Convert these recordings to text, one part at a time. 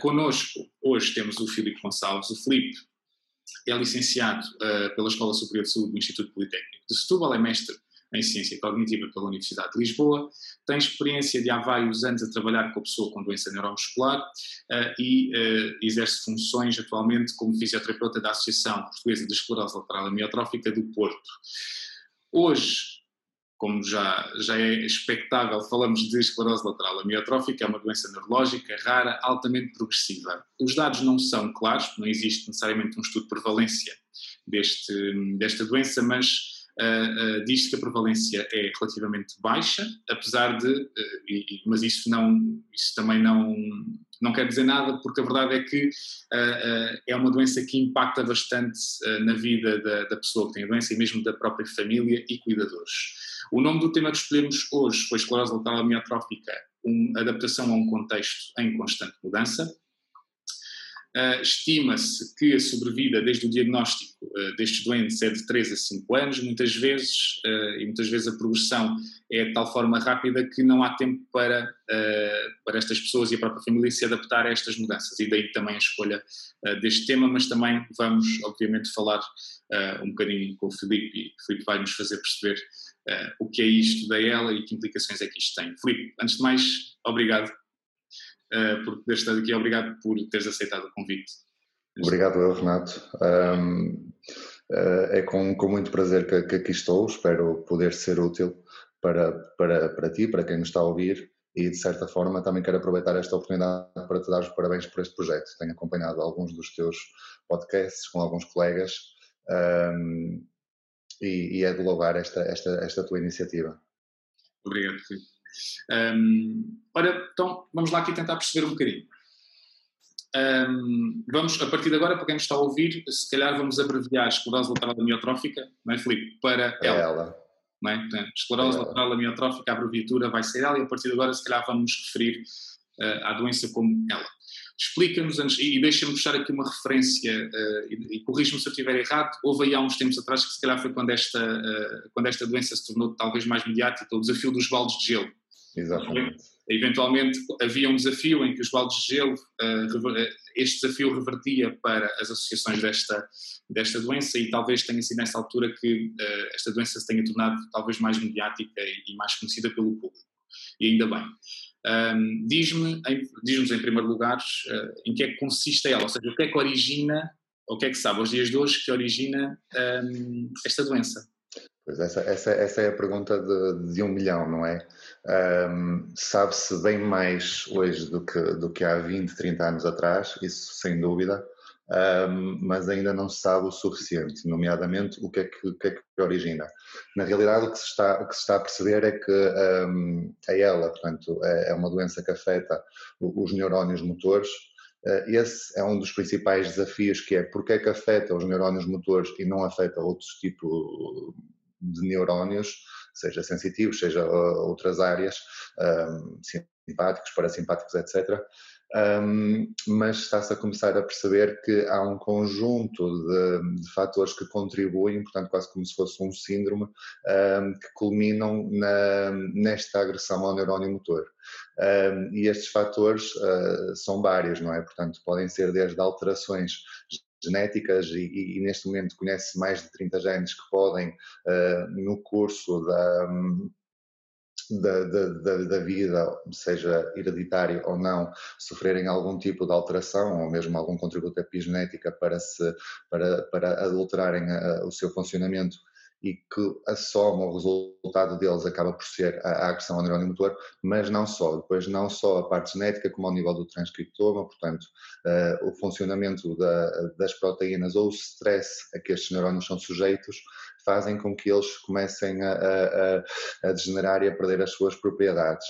conosco, hoje temos o Filipe Gonçalves. O Filipe é licenciado uh, pela Escola Superior de Saúde do Instituto Politécnico de Setúbal, é mestre em Ciência Cognitiva pela Universidade de Lisboa, tem experiência de há vários anos a trabalhar com a pessoa com doença neuromuscular uh, e uh, exerce funções atualmente como fisioterapeuta da Associação Portuguesa de Esclerose Lateral Amiotrófica do Porto. Hoje, como já, já é expectável, falamos de esclerose lateral amiotrófica, é uma doença neurológica rara, altamente progressiva. Os dados não são claros, não existe necessariamente um estudo de prevalência deste, desta doença, mas uh, uh, diz que a prevalência é relativamente baixa, apesar de, uh, e, mas isso, não, isso também não, não quer dizer nada, porque a verdade é que é uma doença que impacta bastante na vida da, da pessoa que tem a doença e mesmo da própria família e cuidadores. O nome do tema que escolhemos hoje foi esclerose lateral amiotrófica, uma adaptação a um contexto em constante mudança. Uh, Estima-se que a sobrevida desde o diagnóstico uh, destes doentes é de 3 a 5 anos, muitas vezes, uh, e muitas vezes a progressão é de tal forma rápida que não há tempo para, para estas pessoas e a própria família se adaptar a estas mudanças, e daí também a escolha deste tema, mas também vamos, obviamente, falar um bocadinho com o Filipe, e o Filipe vai nos fazer perceber o que é isto da ela e que implicações é que isto tem. Filipe, antes de mais, obrigado uh, por teres estado aqui. Obrigado por teres aceitado o convite. Obrigado eu, Renato. Um, eh, é com, com, muito prazer que, que, aqui estou. Espero poder ser útil para, para, para ti, para quem nos está a ouvir. E, de certa forma, também quero aproveitar esta oportunidade para te dar os parabéns por este projeto. Tenho acompanhado alguns dos teus podcasts com alguns colegas um, e, e, é de louvar esta, esta, esta tua iniciativa. Obrigado, Filipe. Um, ora, então vamos lá aqui tentar perceber um bocadinho. Um, vamos, a partir de agora, para quem nos está a ouvir, se calhar vamos abreviar a esclerose lateral amiotrófica, não é, Filipe? Para é ela. ela. Não é? Portanto, esclerose é lateral amiotrófica, a abreviatura vai ser ela, e a partir de agora, se calhar, vamos referir uh, à doença como ela. Explica-nos, e deixa-me puxar aqui uma referência, uh, e, e corrija-me se eu estiver errado, houve aí há uns tempos atrás, que se calhar foi quando esta, uh, quando esta doença se tornou talvez mais mediática, o desafio dos baldes de gelo. Exatamente. Eventualmente havia um desafio em que os baldes de gelo, uh, este desafio revertia para as associações desta, desta doença e talvez tenha sido nessa altura que uh, esta doença se tenha tornado talvez mais mediática e, mais conhecida pelo público. E ainda bem. Diz-me, diz-nos em primeiro lugar, em que é que consiste ela, ou seja, o que é que origina, ou o que é que sabe aos dias de hoje que origina esta doença? Essa, essa, essa é a pergunta de, de um milhão, não é? Um, Sabe-se bem mais hoje do que, do que há 20, 30 anos atrás, isso sem dúvida, um, mas ainda não se sabe o suficiente, nomeadamente o que é que, que, é que origina. Na realidade, o que se está, que se está a perceber é que um, a ela, portanto, é, é uma doença que afeta os neurónios motores, uh, esse é um dos principais desafios, que é porque é que afeta os neurónios motores e não afeta outros tipos de neurónios, seja sensitivos, seja uh, outras áreas, simpáticos, parasimpáticos, etc um, mas está-se a começar a perceber que há um conjunto de, de, fatores que contribuem, portanto, quase como se fosse um síndrome, um, que culminam na, nesta agressão ao neurónio motor. Um, e estes fatores uh, são vários, não é? Portanto, podem ser desde alterações genéticas e, e, neste momento conhece mais de 30 genes que podem, uh, no curso da da, da, da, vida, seja hereditário ou não, sofrerem algum tipo de alteração ou mesmo algum contributo epigenética para, se, para, para adulterarem a, o seu funcionamento e que a soma, o resultado deles acaba por ser a, a agressão ao neurónio motor, mas não só, depois não só a parte genética como ao nível do transcriptoma, portanto uh, o funcionamento da, das proteínas ou o stress a que estes neurónios são sujeitos fazem com que eles comecem a, a, a degenerar e a perder as suas propriedades.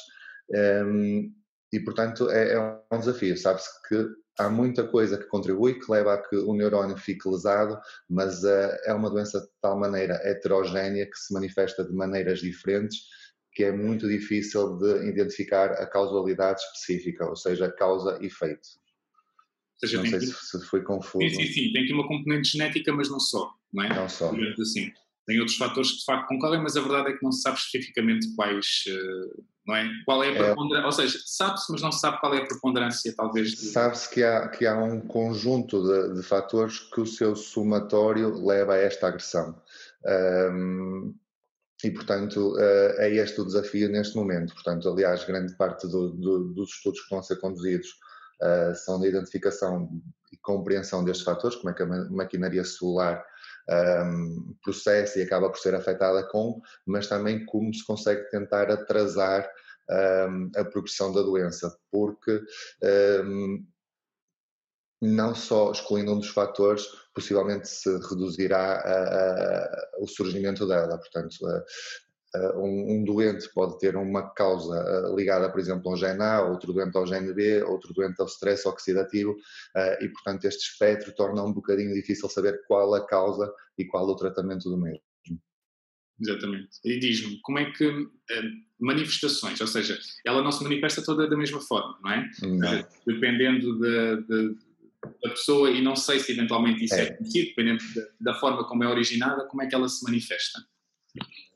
Um, e, portanto, é, é um desafio. Sabe-se que há muita coisa que contribui, que leva a que o neurónio fique lesado, mas uh, é uma doença de tal maneira heterogénea que se manifesta de maneiras diferentes que é muito difícil de identificar a causalidade específica, ou seja, causa e efeito. Seja, não sei que... se foi confuso. Sim, sim, sim, tem aqui uma componente genética, mas não só, não é? Não só. Assim. Tem outros fatores que de facto concorrem, mas a verdade é que não se sabe especificamente quais, uh, não é? Qual é a é. preponderância? É, ou seja, sabe-se, mas não se sabe qual é a preponderância, talvez. De... Sabe-se que há, que há um conjunto de, de, fatores que o seu somatório leva a esta agressão. Um, e, portanto, uh, é este o desafio neste momento. Portanto, aliás, grande parte do, do, dos estudos que a ser conduzidos uh, são de identificação e compreensão destes fatores, como é que a maquinaria celular um, processa e acaba por ser afetada com, mas também como se consegue tentar atrasar um, a progressão da doença, porque um, não só excluindo um dos fatores, possivelmente se reduzirá a, a, o surgimento dela. Portanto, um, um, doente pode ter uma causa uh, ligada, por exemplo, ao gene A, outro doente ao gene B, outro doente ao stress oxidativo, uh, e portanto este espectro torna um bocadinho difícil saber qual a causa e qual o tratamento do mesmo. Exatamente. E diz-me, como é que manifestações, ou seja, ela não se manifesta toda da mesma forma, não é? Não. Dependendo de, de, da pessoa, e não sei se eventualmente isso é, é conhecido, dependendo da, da forma como é originada, como é que ela se manifesta?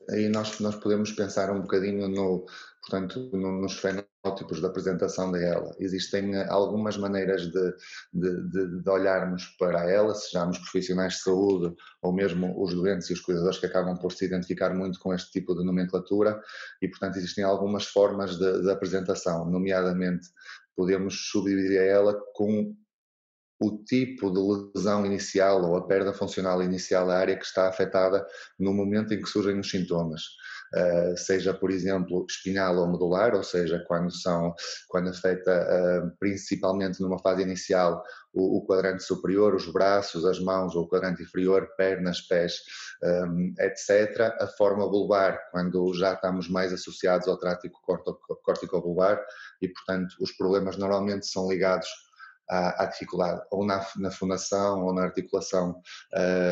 Aí nós, nós podemos pensar um bocadinho no, portanto, no, nos fenótipos da apresentação dela. Existem eh, algumas maneiras de, de, de, de, olharmos para ela, sejamos profissionais de saúde ou mesmo os doentes e os cuidadores que acabam por se identificar muito com este tipo de nomenclatura e, portanto, existem algumas formas de, de apresentação, nomeadamente podemos subdividir a ela com o tipo de lesão inicial ou a perda funcional inicial da área que está afetada no momento em que surgem os sintomas. Uh, seja, por exemplo, espinhal ou medular, ou seja, quando, são, quando afeta uh, principalmente numa fase inicial o, o, quadrante superior, os braços, as mãos, ou o quadrante inferior, pernas, pés, um, etc. A forma bulbar, quando já estamos mais associados ao trático córtico-bulbar e, portanto, os problemas normalmente são ligados à, à dificuldade, ou na, na ou na articulação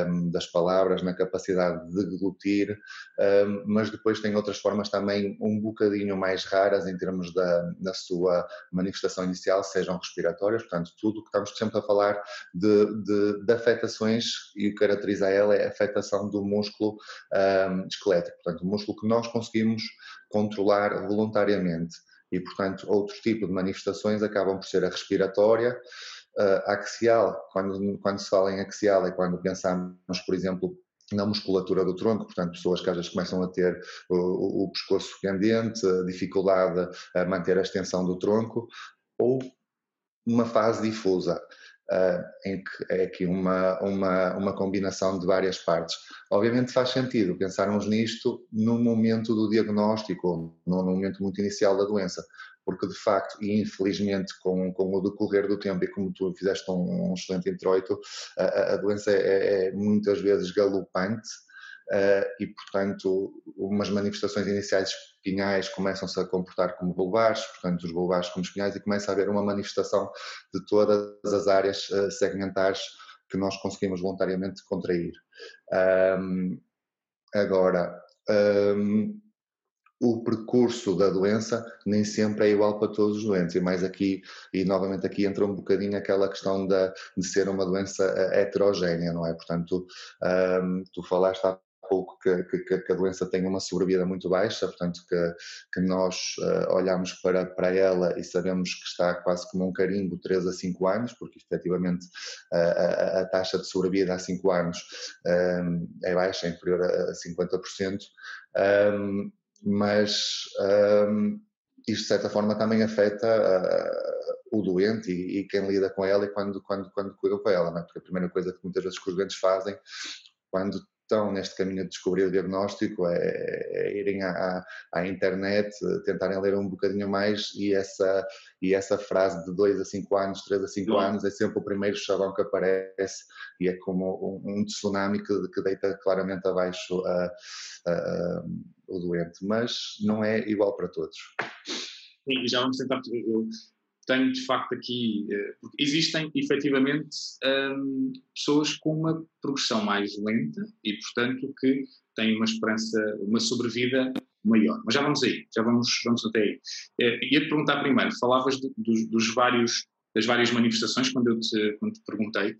um, das palavras, na capacidade de deglutir, um, mas depois tem outras formas também um bocadinho mais raras em termos da, da sua manifestação inicial, sejam respiratórias, portanto, tudo que estamos sempre a falar de, de, de afetações e o que caracteriza ela é a afetação do músculo um, esquelético, portanto, o músculo que nós conseguimos controlar voluntariamente e, portanto, outro tipo de manifestações acabam por ser a respiratória, a axial, quando, quando se fala em axial é quando pensamos, por exemplo, na musculatura do tronco, portanto, pessoas que às vezes começam a ter o, o pescoço pendente, dificuldade a manter a extensão do tronco, ou uma fase difusa uh, em que é aqui uma, uma, uma combinação de várias partes. Obviamente faz sentido pensarmos nisto no momento do diagnóstico, no momento muito inicial da doença, porque de facto, e infelizmente com, com o decorrer do tempo, e como tu fizeste um, um excelente introito, a, a doença é, é, muitas vezes galopante, e portanto umas manifestações iniciais espinhais começam-se a comportar como bulbares, portanto os bulbares como espinhais, e começa a haver uma manifestação de todas as áreas uh, segmentares que nós conseguimos voluntariamente contrair. Um, agora, um, o percurso da doença nem sempre é igual para todos os doentes, e mais aqui, e novamente aqui entra um bocadinho aquela questão de ser uma doença eh, heterogénea, não é? Portanto, um, tu falaste há pouco que, que, que, a doença tem uma sobrevida muito baixa, portanto que, que nós uh, olhamos para, para ela e sabemos que está quase como um carimbo 3 a 5 anos, porque efetivamente uh, a, a, taxa de sobrevida há 5 anos um, é baixa, é inferior a 50%, um, mas um, isto de certa forma também afeta uh, o doente e, e, quem lida com ela e quando, quando, quando cuida com ela, é? porque a primeira coisa que muitas vezes os doentes fazem quando estão neste caminho de descobrir o diagnóstico é, é irem à, à, internet, tentarem ler um bocadinho mais e essa, e essa frase de 2 a 5 anos, 3 a 5 anos é sempre o primeiro chavão que aparece e é como um, um tsunami que, que, deita claramente abaixo a, a, o doente, mas não é igual para todos. Sim, já vamos tentar. Eu tenho de facto aqui. Eh, existem efetivamente um, pessoas com uma progressão mais lenta e, portanto, que têm uma esperança, uma sobrevida maior. Mas já vamos aí, já vamos, vamos até aí. Eh, ia-te perguntar primeiro, falavas de, dos, dos, vários, das várias manifestações quando eu te, quando te perguntei,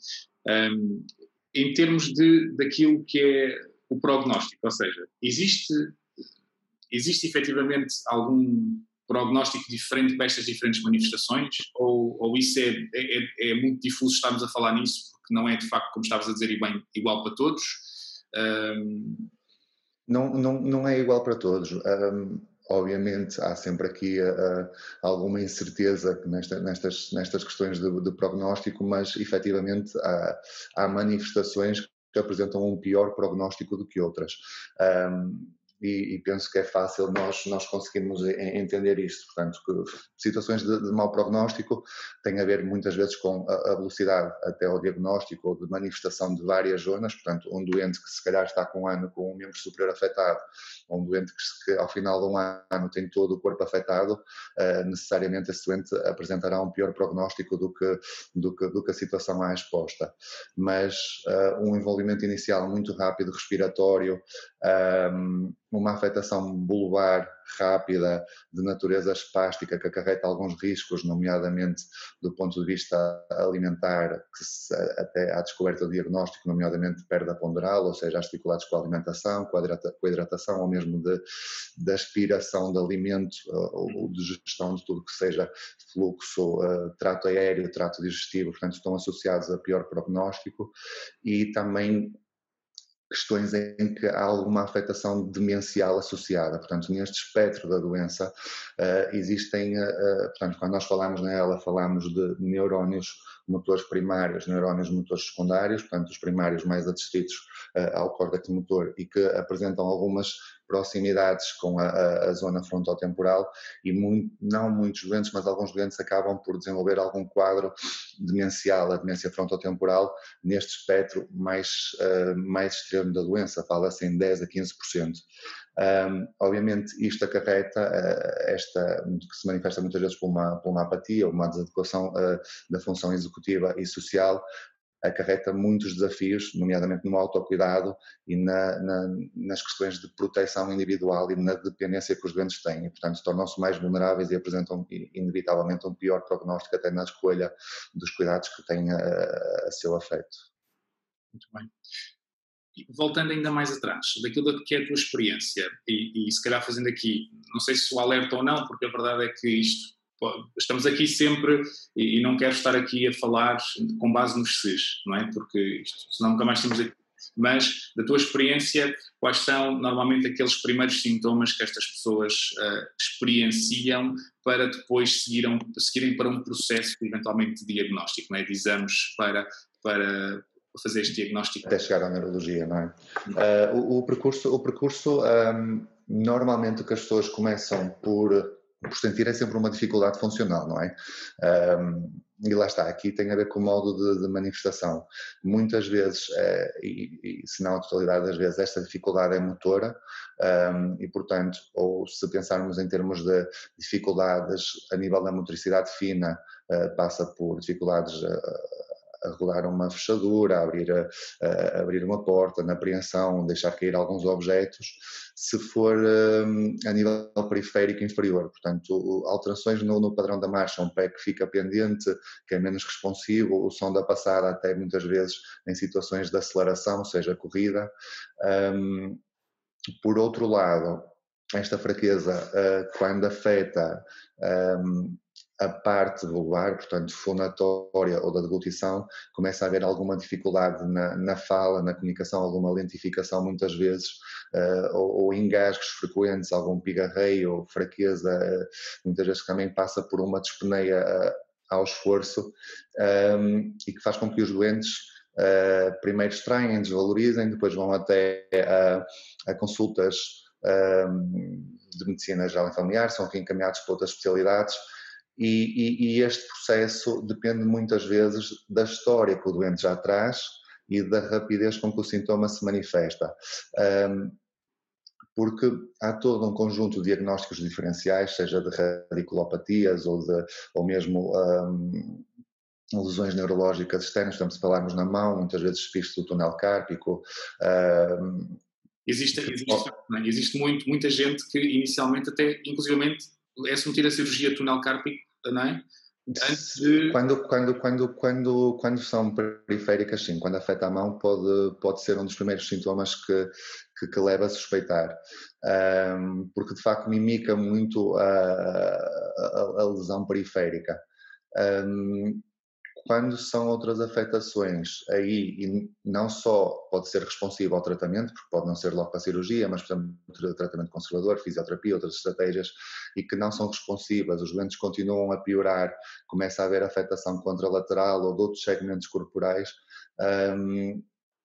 um, em termos de, daquilo que é o prognóstico, ou seja, existe, existe efetivamente algum prognóstico diferente para estas diferentes manifestações? Ou, ou isso é, é, é, muito difuso estarmos a falar nisso, porque não é de facto, como estavas a dizer, bem, igual para todos? Um... Não, não, não é igual para todos. Um, obviamente há sempre aqui uh, alguma incerteza nesta, nestas, nestas questões de, de, prognóstico, mas efetivamente há, há manifestações que apresentam um pior prognóstico do que outras. Um, e, e, penso que é fácil nós, nós conseguirmos entender isto. Portanto, situações de, de mau prognóstico têm a ver muitas vezes com a, a, velocidade até ao diagnóstico ou de manifestação de várias zonas. Portanto, um doente que se calhar está com um ano com um membro superior afetado, ou um doente que, que ao final de um ano tem todo o corpo afetado, uh, necessariamente esse doente apresentará um pior prognóstico do que, do que, do que a situação à exposta. Mas uh, um envolvimento inicial muito rápido, respiratório, um, uma afetação bulbar rápida de natureza espástica que acarreta alguns riscos, nomeadamente do ponto de vista alimentar, que se, até à descoberta do diagnóstico, nomeadamente perda ponderal, ou seja, articulados com a alimentação, com a, com a hidratação, ou mesmo de, de aspiração de alimento ou de gestão de tudo que seja fluxo, uh, trato aéreo, trato digestivo, portanto estão associados a pior prognóstico. E também questões em que há alguma afetação demencial associada. Portanto, neste espectro da doença uh, existem, uh, portanto, quando nós falamos nela, falamos de neurónios motores primários, neurónios motores secundários, portanto, os primários mais adstritos uh, ao córtex motor e que apresentam algumas proximidades com a, a, a zona frontotemporal e muito, não muitos doentes, mas alguns doentes acabam por desenvolver algum quadro demencial, a demência frontotemporal, neste espectro mais, uh, mais extremo da doença, fala-se em 10 a 15%. Um, obviamente, isto acarreta uh, esta, que se manifesta muitas vezes por uma, por uma apatia, uma desadequação uh, da função executiva e social, acarreta muitos desafios, nomeadamente no autocuidado e na, na, nas questões de proteção individual e na dependência que os doentes têm. E, portanto, tornam-se mais vulneráveis e apresentam inevitavelmente um pior prognóstico até na escolha dos cuidados que têm a, a seu afeto. Muito bem voltando ainda mais atrás, daquilo que é a tua experiência, e, e, se calhar fazendo aqui, não sei se o alerta ou não, porque a verdade é que isto, estamos aqui sempre, e, não quero estar aqui a falar com base nos SES, não é? Porque isto, senão nunca mais temos aqui. Mas, da tua experiência, quais são normalmente aqueles primeiros sintomas que estas pessoas uh, experienciam para depois seguiram, seguirem para um processo, eventualmente, de diagnóstico, não é? de exames para, para, fazer este diagnóstico? Até chegar à neurologia, não é? Uh, o, o, percurso, o percurso um, normalmente o que as pessoas começam por, por sentir é sempre uma dificuldade funcional, não é? Um, e lá está, aqui tem a ver com o modo de, de manifestação. Muitas vezes, é, e, e se não a totalidade das vezes, esta dificuldade é motora um, e, portanto, ou se pensarmos em termos de dificuldades a nível da motricidade fina, uh, passa por dificuldades uh, a regular uma fechadura, a abrir, a, a abrir uma porta, na apreensão, deixar cair alguns objetos, se for um, a nível periférico inferior. Portanto, alterações no, no, padrão da marcha, um pé que fica pendente, que é menos responsivo, o som da passada, até muitas vezes em situações de aceleração, seja corrida. Um, por outro lado, esta fraqueza, uh, quando afeta um, a parte vulvar, portanto fonatória ou da deglutição, começa a haver alguma dificuldade na, na fala, na comunicação, alguma lentificação muitas vezes, uh, ou, ou, engasgos frequentes, algum pigarreio, fraqueza, uh, muitas vezes também passa por uma despeneia uh, ao esforço um, e que faz com que os doentes primeiro estranhem, desvalorizem, depois vão até a consultas de medicina geral e familiar, são reencaminhados para outras especialidades e, e, e, este processo depende muitas vezes da história que o doente já traz e da rapidez com que o sintoma se manifesta. Um, porque há todo um conjunto de diagnósticos diferenciais, seja de radiculopatias ou, de, ou mesmo um, lesões neurológicas externas, estamos a falarmos na mão, muitas vezes espisto do túnel cárpico. Um, existe, existe, existe muito, muita gente que inicialmente até, inclusivamente, é submeter a cirurgia túnel cárpico, não é? De... Quando, quando, quando, quando, quando são periféricas, sim, quando afeta a mão, pode, pode ser um dos primeiros sintomas que, que que, que leva a suspeitar, um, porque de facto mimica muito a, a, a lesão periférica. Um, quando são outras afetações, aí não só pode ser responsivo ao tratamento, porque pode não ser logo para a cirurgia, mas, por tratamento conservador, fisioterapia, outras estratégias, e que não são responsivas, os doentes continuam a piorar, começa a haver afetação contralateral ou de outros segmentos corporais, um,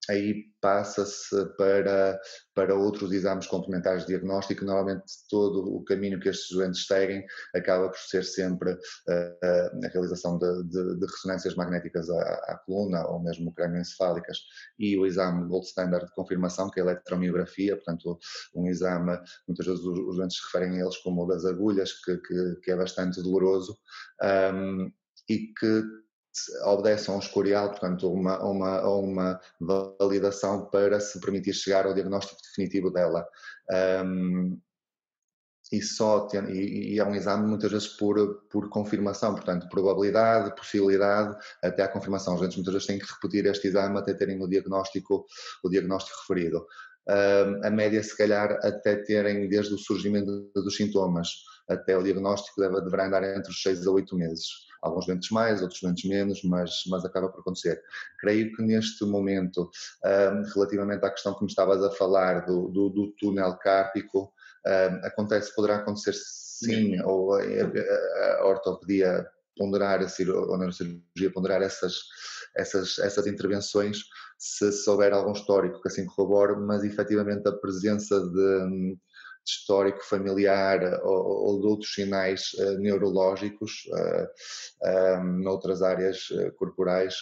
aí passa-se para, para outros exames complementares de diagnóstico. Normalmente, todo o caminho que estes doentes seguem acaba por ser sempre uh, a realização de, de, de, ressonâncias magnéticas à, à coluna ou mesmo crânioencefálicas e o exame gold standard de confirmação, que é a eletromiografia, portanto, um exame, muitas vezes os, os doentes se referem a eles como o das agulhas, que, que, que é bastante doloroso. Um, e que obedece a um escorial, portanto, uma, uma, uma validação para se permitir chegar ao diagnóstico definitivo dela. Um, e só tem, e, e, é um exame muitas vezes por, por confirmação, portanto, probabilidade, possibilidade, até a confirmação. Os doentes muitas vezes têm que repetir este exame até terem o diagnóstico, o diagnóstico referido. Um, a média, se calhar, até terem desde o surgimento dos sintomas até o diagnóstico, deve, deverá andar entre os 6 a 8 meses alguns doentes mais, outros doentes menos, mas, mas acaba por acontecer. Creio que neste momento, um, relativamente à questão que me estavas a falar do, do, do túnel cárpico, um, acontece, poderá acontecer sim, ou a, a, a ortopedia ponderar, a, ou a neurocirurgia ponderar essas, essas, essas intervenções, se, houver algum histórico que assim corrobore, mas efetivamente a presença de histórico familiar ou, ou de outros sinais uh, neurológicos um, noutras áreas corporais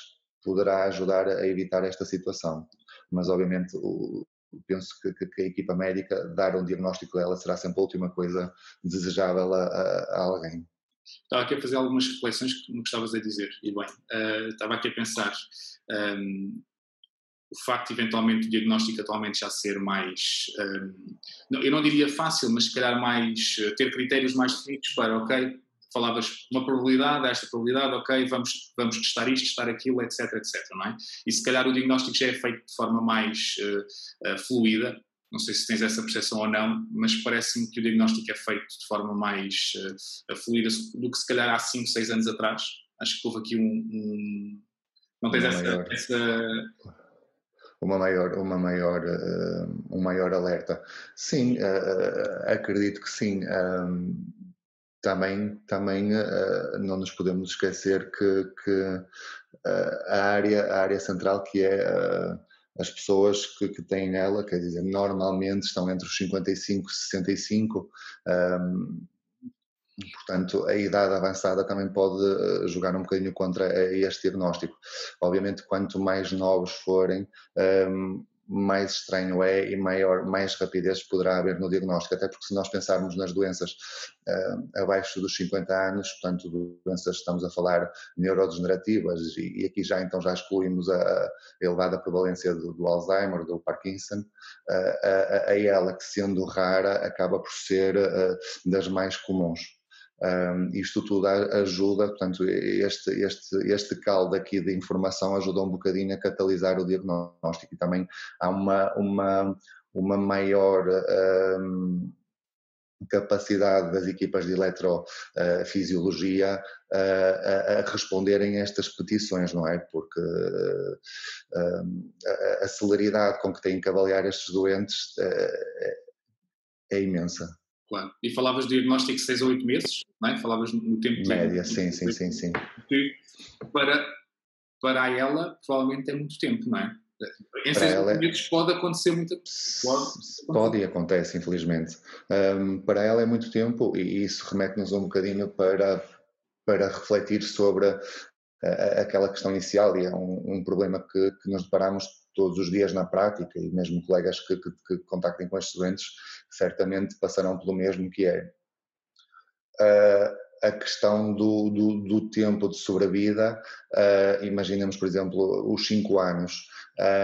poderá ajudar a evitar esta situação. Mas, obviamente, o, penso que, que, a equipa médica dar um diagnóstico dela será sempre a última coisa desejável a, a, alguém. Estava aqui a fazer algumas reflexões que me gostavas a dizer, e bem, uh, estava aqui a pensar, um, o facto eventualmente o diagnóstico atualmente já ser mais, um, eu não diria fácil, mas se calhar mais, eh, ter critérios mais definidos para, ok, falavas uma probabilidade, esta probabilidade, ok, vamos, vamos testar isto, testar aquilo, etc, etc, não é? E se calhar o diagnóstico já é feito de forma mais uh, uh, fluida, não sei se tens essa percepção ou não, mas parece-me que o diagnóstico é feito de forma mais uh, fluida do que se calhar há 5, 6 anos atrás. Acho que houve aqui um... um não tens essa, essa uma maior, uma maior, uh, um maior alerta. Sim, uh, acredito que sim. Também também não nos podemos esquecer que, que a, área, a área central que é as pessoas que, que têm nela, quer dizer, normalmente estão entre os 55 e 65, um, Portanto, a idade avançada também pode eh, jogar um bocadinho contra este diagnóstico. Obviamente, quanto mais novos forem, ehm, mais estranho é e maior, mais rapidez poderá haver no diagnóstico, até porque se nós pensarmos nas doenças uh, abaixo dos 50 anos, portanto doenças estamos a falar neurodegenerativas e, aqui já então já excluímos a, elevada prevalência do, Alzheimer, do Parkinson, a, ela que sendo rara acaba por ser das mais comuns. Um, isto tudo ajuda, portanto, este, este, este caldo aqui de informação ajuda um bocadinho a catalisar o diagnóstico e também há uma, uma, uma maior um, capacidade das equipas de eletrofisiologia uh, a, responderem a estas petições, não é? Porque a, a, celeridade com que têm que avaliar estes doentes uh, é, é imensa. Claro. E falavas de diagnóstico de 6 a 8 meses, não é? Falavas no tempo de. Média, sim, sim, sim, sim. Para, para ela, provavelmente é muito tempo, não é? Em 6 a 8 meses pode acontecer muita. Pode, pode e acontece, infelizmente. Um, para ela é muito tempo e isso remete-nos um bocadinho para, para refletir sobre a, aquela questão inicial e é um, um problema que, que nos deparamos todos os dias na prática e mesmo colegas que, que, que contactem com estes doentes certamente passarão pelo mesmo que é. Uh, a questão do, do, do, tempo de sobrevida, uh, imaginemos por exemplo os 5 anos,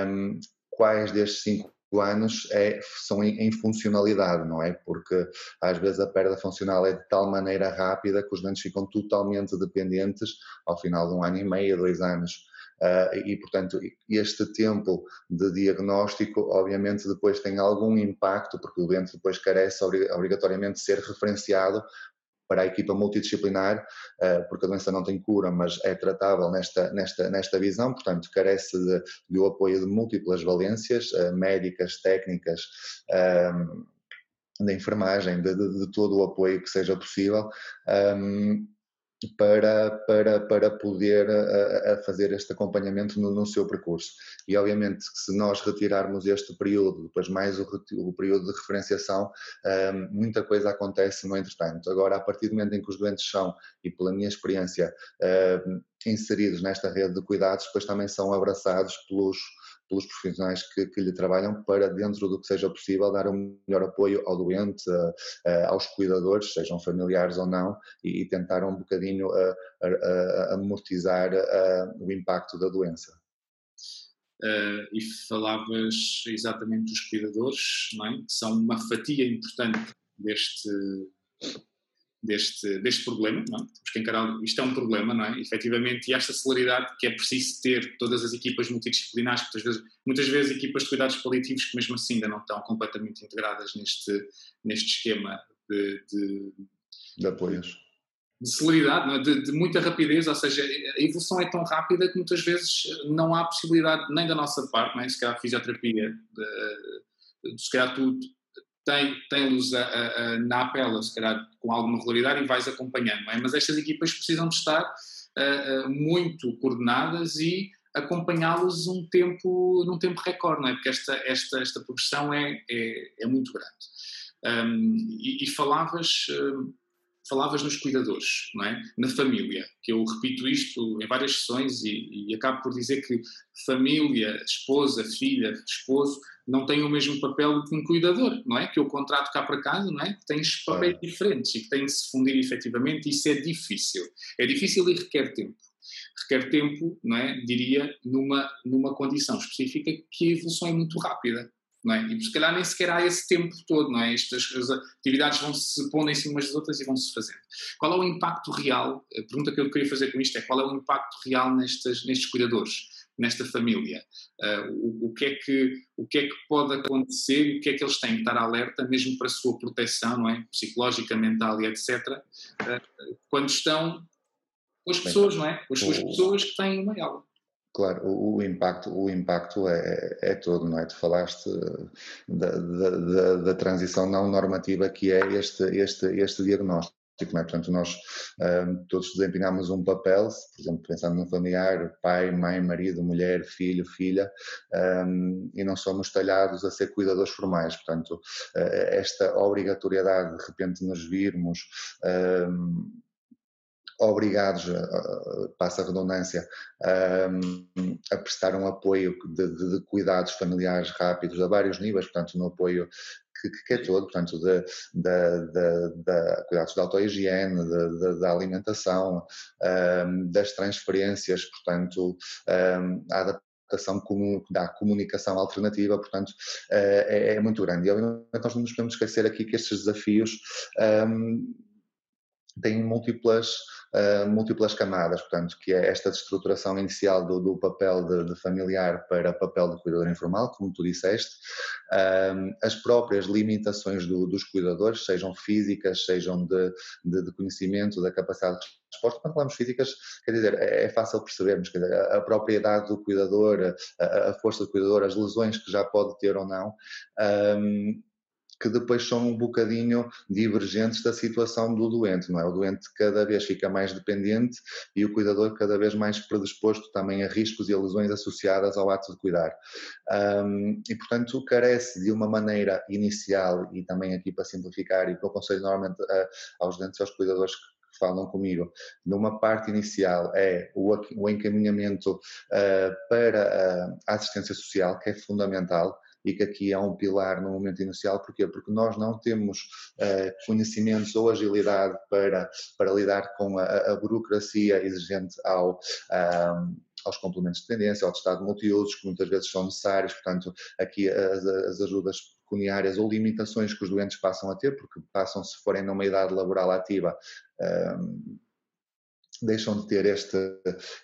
um, quais destes 5 anos é, são em, em, funcionalidade, não é? Porque às vezes a perda funcional é de tal maneira rápida que os doentes ficam totalmente dependentes ao final de um ano e meio, dois anos Uh, e, portanto, este tempo de diagnóstico, obviamente, depois tem algum impacto, porque o doente depois carece obrigatoriamente de ser referenciado para a equipa multidisciplinar, uh, porque a doença não tem cura, mas é tratável nesta, nesta, nesta visão, portanto, carece de, do apoio de múltiplas valências, uh, médicas, técnicas, da enfermagem, de, de, de, todo o apoio que seja possível. Para, para, para poder a, a fazer este acompanhamento no, no, seu percurso. E obviamente se nós retirarmos este período, depois mais o, o período de referenciação, um, muita coisa acontece no entretanto. Agora, a partir do momento em que os doentes são, e pela minha experiência, um, inseridos nesta rede de cuidados, depois também são abraçados pelos pelos profissionais que, que, lhe trabalham para, dentro do que seja possível, dar um melhor apoio ao doente, aos cuidadores, sejam familiares ou não, e, e tentar um bocadinho amortizar o impacto da doença. Uh, e falavas exatamente dos cuidadores, não é? que são uma fatia importante deste, deste, deste problema, não é? temos que encarar, isto é um problema, não é? Efetivamente, e esta celeridade que é preciso ter todas as equipas multidisciplinares, muitas vezes, muitas vezes equipas de cuidados paliativos que mesmo assim ainda não estão completamente integradas neste, neste esquema de, de, de apoios. De celeridade, é? de, de, muita rapidez, ou seja, a evolução é tão rápida que muitas vezes não há possibilidade nem da nossa parte, não é? se calhar a fisioterapia, de, se calhar tu tem, tem luz a, a, a, na apela, se calhar com alguma regularidade, e vais acompanhando, é? Mas estas equipas precisam de estar uh, uh, muito coordenadas e acompanhá-los um tempo, num tempo recorde, é? Porque esta, esta, esta progressão é, é, é muito grande. Um, e, e, falavas. Falavas nos cuidadores, não é? Na família, que eu repito isto em várias sessões e, e acabo por dizer que família, esposa, filha, esposo não têm o mesmo papel que um cuidador, não é? Que eu contrato cá para casa, não é? Que têm papéis diferentes e que têm de se fundir efetivamente, isso é difícil. É difícil e requer tempo. Requer tempo, não é? Diria, numa, numa condição específica que a evolução é muito rápida. Não é? E se calhar nem sequer há esse tempo todo, não é? Estas atividades vão se pondo em cima das outras e vão se fazendo. Qual é o impacto real? A pergunta que eu queria fazer com isto é qual é o impacto real nestes, nestes cuidadores? nesta família. Uh, o, o, que é que, o que é que pode acontecer o que é que eles têm que estar alerta, mesmo para a sua proteção, não é? Psicológica, mental e etc., uh, quando estão com as pessoas, não é? Com as suas pessoas que têm uma aula. Claro, o, o, impacto, o impacto é, é todo, não é? Tu falaste da, da, da, da transição não normativa que é este, este, este diagnóstico. É? Portanto, nós um, todos desempenhamos um papel, por exemplo, pensando no familiar, pai, mãe, marido, mulher, filho, filha, um, e não somos talhados a ser cuidadores formais. Portanto, esta obrigatoriedade de repente nos virmos. Um, obrigados, passa a redundância, a, a prestar um apoio de, de, de, cuidados familiares rápidos a vários níveis, portanto, no apoio que, que é todo, portanto, de, de, cuidados da autohigiene, da alimentação, um, das transferências, portanto, um, a adaptação da comunicação alternativa, portanto, é, é, muito grande. E obviamente nós não nos podemos esquecer aqui que estes desafios um, têm múltiplas uh, múltiplas camadas, portanto, que é esta estruturação inicial do, do papel de, de, familiar para papel de cuidador informal, como tu disseste, uh, as próprias limitações do, dos cuidadores, sejam físicas, sejam de, de, de conhecimento, da capacidade de resposta. Quando falamos físicas, quer dizer, é, é fácil percebermos quer dizer, a propriedade do cuidador, a, a, força do cuidador, as lesões que já pode ter ou não. Um, que depois são um bocadinho divergentes da situação do doente, não é? O doente cada vez fica mais dependente e o cuidador cada vez mais predisposto também a riscos e a lesões associadas ao ato de cuidar. Um, e, portanto, carece de uma maneira inicial e também aqui para simplificar e que eu aconselho normalmente a, aos doentes e aos cuidadores que falam comigo, numa parte inicial é o, o encaminhamento uh, para a assistência social, que é fundamental, e que aqui há um pilar no momento inicial, porquê? Porque nós não temos uh, conhecimentos ou agilidade para, para lidar com a, a burocracia exigente ao. Um, aos complementos de dependência, ao estado multiusos, que muitas vezes são necessários, portanto, aqui as, as ajudas pecuniárias ou limitações que os doentes passam a ter, porque passam, se forem numa idade laboral ativa, um, deixam de ter este,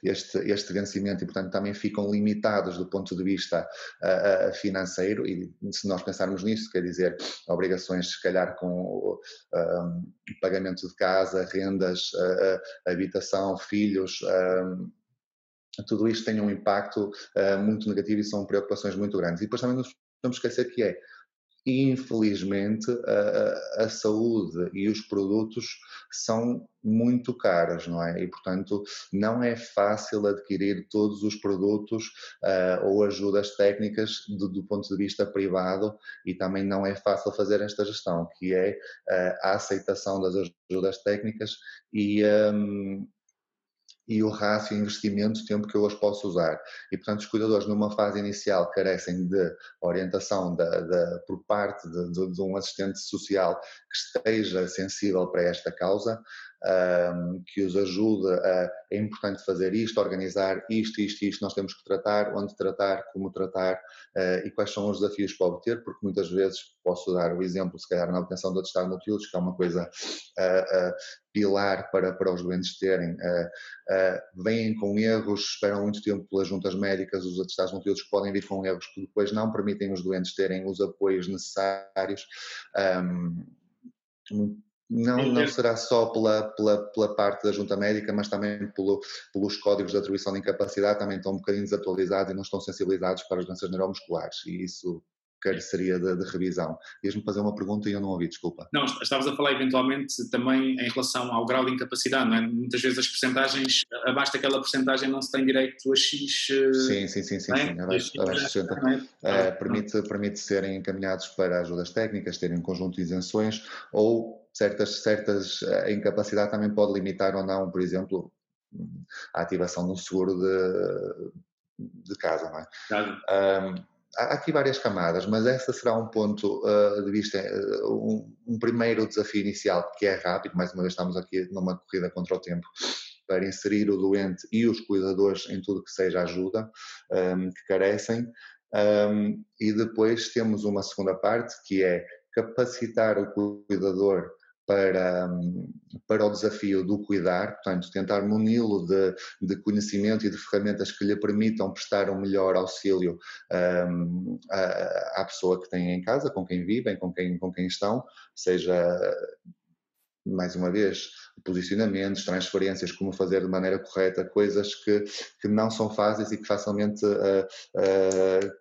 este, este vencimento e, portanto, também ficam limitados do ponto de vista uh, financeiro. E se nós pensarmos nisso, quer dizer, obrigações, se calhar, com um, pagamento de casa, rendas, uh, habitação, filhos. Tudo isto tem um impacto uh, muito negativo e são preocupações muito grandes. E depois também nos podemos esquecer que é infelizmente a, a, saúde e os produtos são muito caros, não é? E portanto não é fácil adquirir todos os produtos uh, ou ajudas técnicas do, do, ponto de vista privado e também não é fácil fazer esta gestão, que é uh, a aceitação das ajudas técnicas e um, e o rácio investimento tempo que eu as posso usar. E, portanto, os cuidadores, numa fase inicial, carecem de orientação da, por parte de, de, de, um assistente social que esteja sensível para esta causa, um, que os ajude a. É importante fazer isto, organizar isto, isto, isto, nós temos que tratar, onde tratar, como tratar uh, e quais são os desafios para obter, porque muitas vezes posso dar o exemplo, se calhar, na obtenção do atestado multiusos, que é uma coisa uh, uh, pilar para, para os doentes terem. vêm com erros, esperam muito tempo pelas juntas médicas, os atestados multiusos podem vir com erros que depois não permitem os doentes terem os apoios necessários. Um, não, não será só pela, pela, pela parte da junta médica, mas também pelo, pelos códigos de atribuição de incapacidade, também estão um bocadinho desatualizados e não estão sensibilizados para as doenças neuromusculares, e isso careceria de, de revisão. Ias-me fazer uma pergunta e eu não ouvi, desculpa. Não, estavas a falar eventualmente também em relação ao grau de incapacidade, não é? Muitas vezes as percentagens, abaixo daquela percentagem não se tem direito a X... Sim, sim, sim, sim, é? sim abaixo, abaixo de 60. É? Uh, permite, permite serem encaminhados para ajudas técnicas, terem um conjunto de isenções ou certas, certas, a incapacidade também pode limitar ou não, por exemplo, a ativação de um seguro de, de casa, não é? Claro. Um, há aqui várias camadas, mas essa será um ponto uh, de vista, uh, um, um, primeiro desafio inicial que é rápido, mais uma vez estamos aqui numa corrida contra o tempo, para inserir o doente e os cuidadores em tudo que seja ajuda um, que carecem, um, e depois temos uma segunda parte que é capacitar o cuidador para, para o desafio do cuidar, portanto, tentar muni-lo de, de, conhecimento e de ferramentas que lhe permitam prestar um melhor auxílio um, à, à, pessoa que tem em casa, com quem vivem, com quem, com quem estão, seja, mais uma vez, posicionamentos, transferências, como fazer de maneira correta, coisas que, que não são fáceis e que facilmente uh, uh,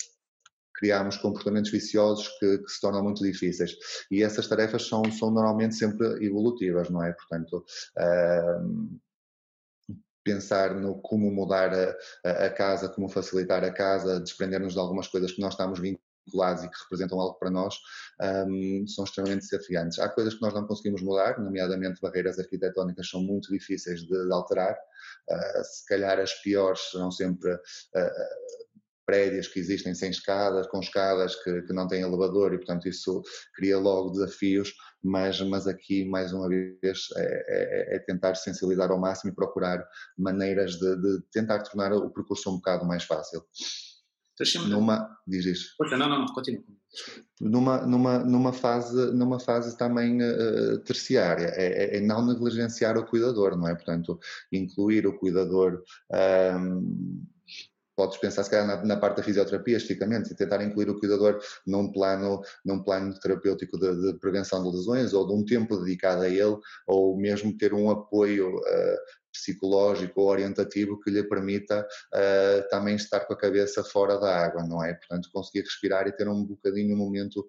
criamos comportamentos viciosos que, que, se tornam muito difíceis. E essas tarefas são, são normalmente sempre evolutivas, não é? Portanto, uh, pensar no como mudar a, a, casa, como facilitar a casa, desprender-nos de algumas coisas que nós estamos vinculados e que representam algo para nós, um, são extremamente desafiantes. Há coisas que nós não conseguimos mudar, nomeadamente barreiras arquitetónicas são muito difíceis de, de alterar, uh, se calhar as piores serão sempre uh, prédios que existem sem escadas, com escadas que, que, não têm elevador e, portanto, isso cria logo desafios, mas, mas aqui, mais uma vez, é, é, é tentar sensibilizar ao máximo e procurar maneiras de, de, tentar tornar o percurso um bocado mais fácil. Numa, diz isso. Não, não, não, continua. Numa, numa, numa, fase, numa fase também uh, terciária, é, é, é, não negligenciar o cuidador, não é? Portanto, incluir o cuidador um, podes pensar se calhar na, na, parte da fisioterapia, esticamente, e tentar incluir o cuidador num plano, num plano terapêutico de, de, prevenção de lesões ou de um tempo dedicado a ele, ou mesmo ter um apoio uh, psicológico ou orientativo que lhe permita uh, também estar com a cabeça fora da água, não é? Portanto, conseguir respirar e ter um bocadinho um momento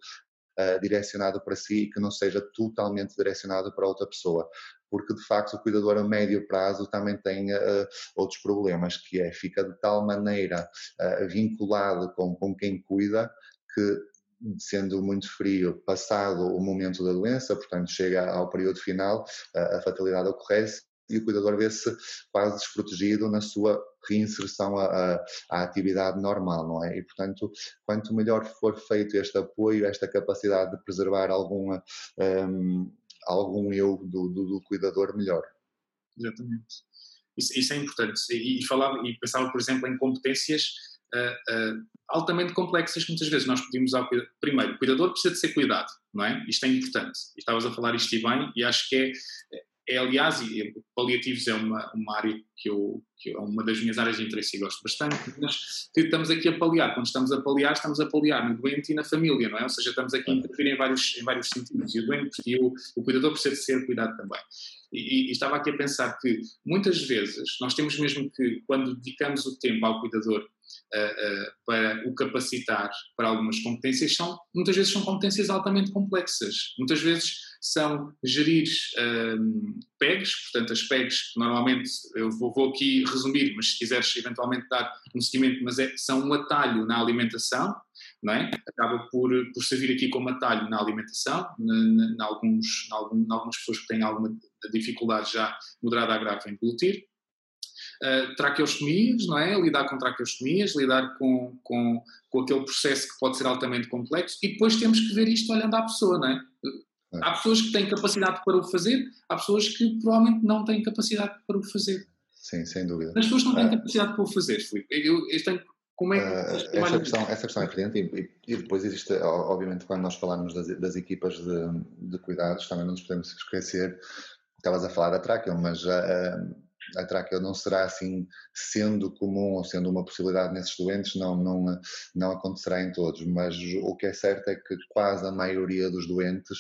uh, direcionado para si e que não seja totalmente direcionado para outra pessoa. Porque de facto o cuidador a médio prazo também tem uh, outros problemas, que é fica de tal maneira uh, vinculado com, com quem cuida que sendo muito frio, passado o momento da doença, portanto chega ao período final, a fatalidade ocorre e o cuidador vê-se quase desprotegido na sua reinserção à, à, atividade normal, não é? E, portanto, quanto melhor for feito este apoio, esta capacidade de preservar alguma, um, algum eu do, do, do cuidador melhor. Exatamente. Isso, isso, é importante. E, e, falava, e pensava, por exemplo, em competências uh, uh, altamente complexas que muitas vezes nós pedimos ao cuidador. Primeiro, o cuidador precisa de ser cuidado, não é? Isto é importante. E estavas a falar isto e bem, e acho que é, é, aliás, e paliativos é uma, uma área que eu, que é uma das minhas áreas de interesse e gosto bastante, mas estamos aqui a paliar. Quando estamos a paliar, estamos a paliar no doente e na família, não é? Ou seja, estamos aqui a interferir em vários, em vários sentidos. E o doente e o, o cuidador precisa de ser cuidado também. E, e, estava aqui a pensar que muitas vezes nós temos mesmo que, quando dedicamos o tempo ao cuidador uh, uh, para o capacitar para algumas competências, são, muitas vezes são competências altamente complexas. Muitas vezes são gerir um, PEGs, portanto as PEGs, normalmente, eu vou, vou, aqui resumir, mas se quiseres eventualmente dar um seguimento, mas é, são um atalho na alimentação, não é? Acaba por, por servir aqui como atalho na alimentação, em alguns, algumas pessoas que têm alguma dificuldade já moderada a grave em deglutir. Uh, traqueostomias, não é? Lidar com traqueostomias, lidar com, com, com aquele processo que pode ser altamente complexo e depois temos que ver isto olhando à pessoa, não é? É. Há pessoas que têm capacidade para o fazer, há pessoas que provavelmente não têm capacidade para o fazer. Sim, sem dúvida. As pessoas não têm uh, capacidade para o fazer, Filipe. Eu, eu tenho, como é que. Uh, essa, questão, essa questão é evidente e, e, depois existe, obviamente, quando nós falamos das, das equipas de, de, cuidados, também não nos podemos esquecer, estavas a falar da Tráqueo, mas. Uh, a tráqueo não será assim sendo comum ou sendo uma possibilidade nesses doentes, não, não, não acontecerá em todos, mas o que é certo é que quase a maioria dos doentes,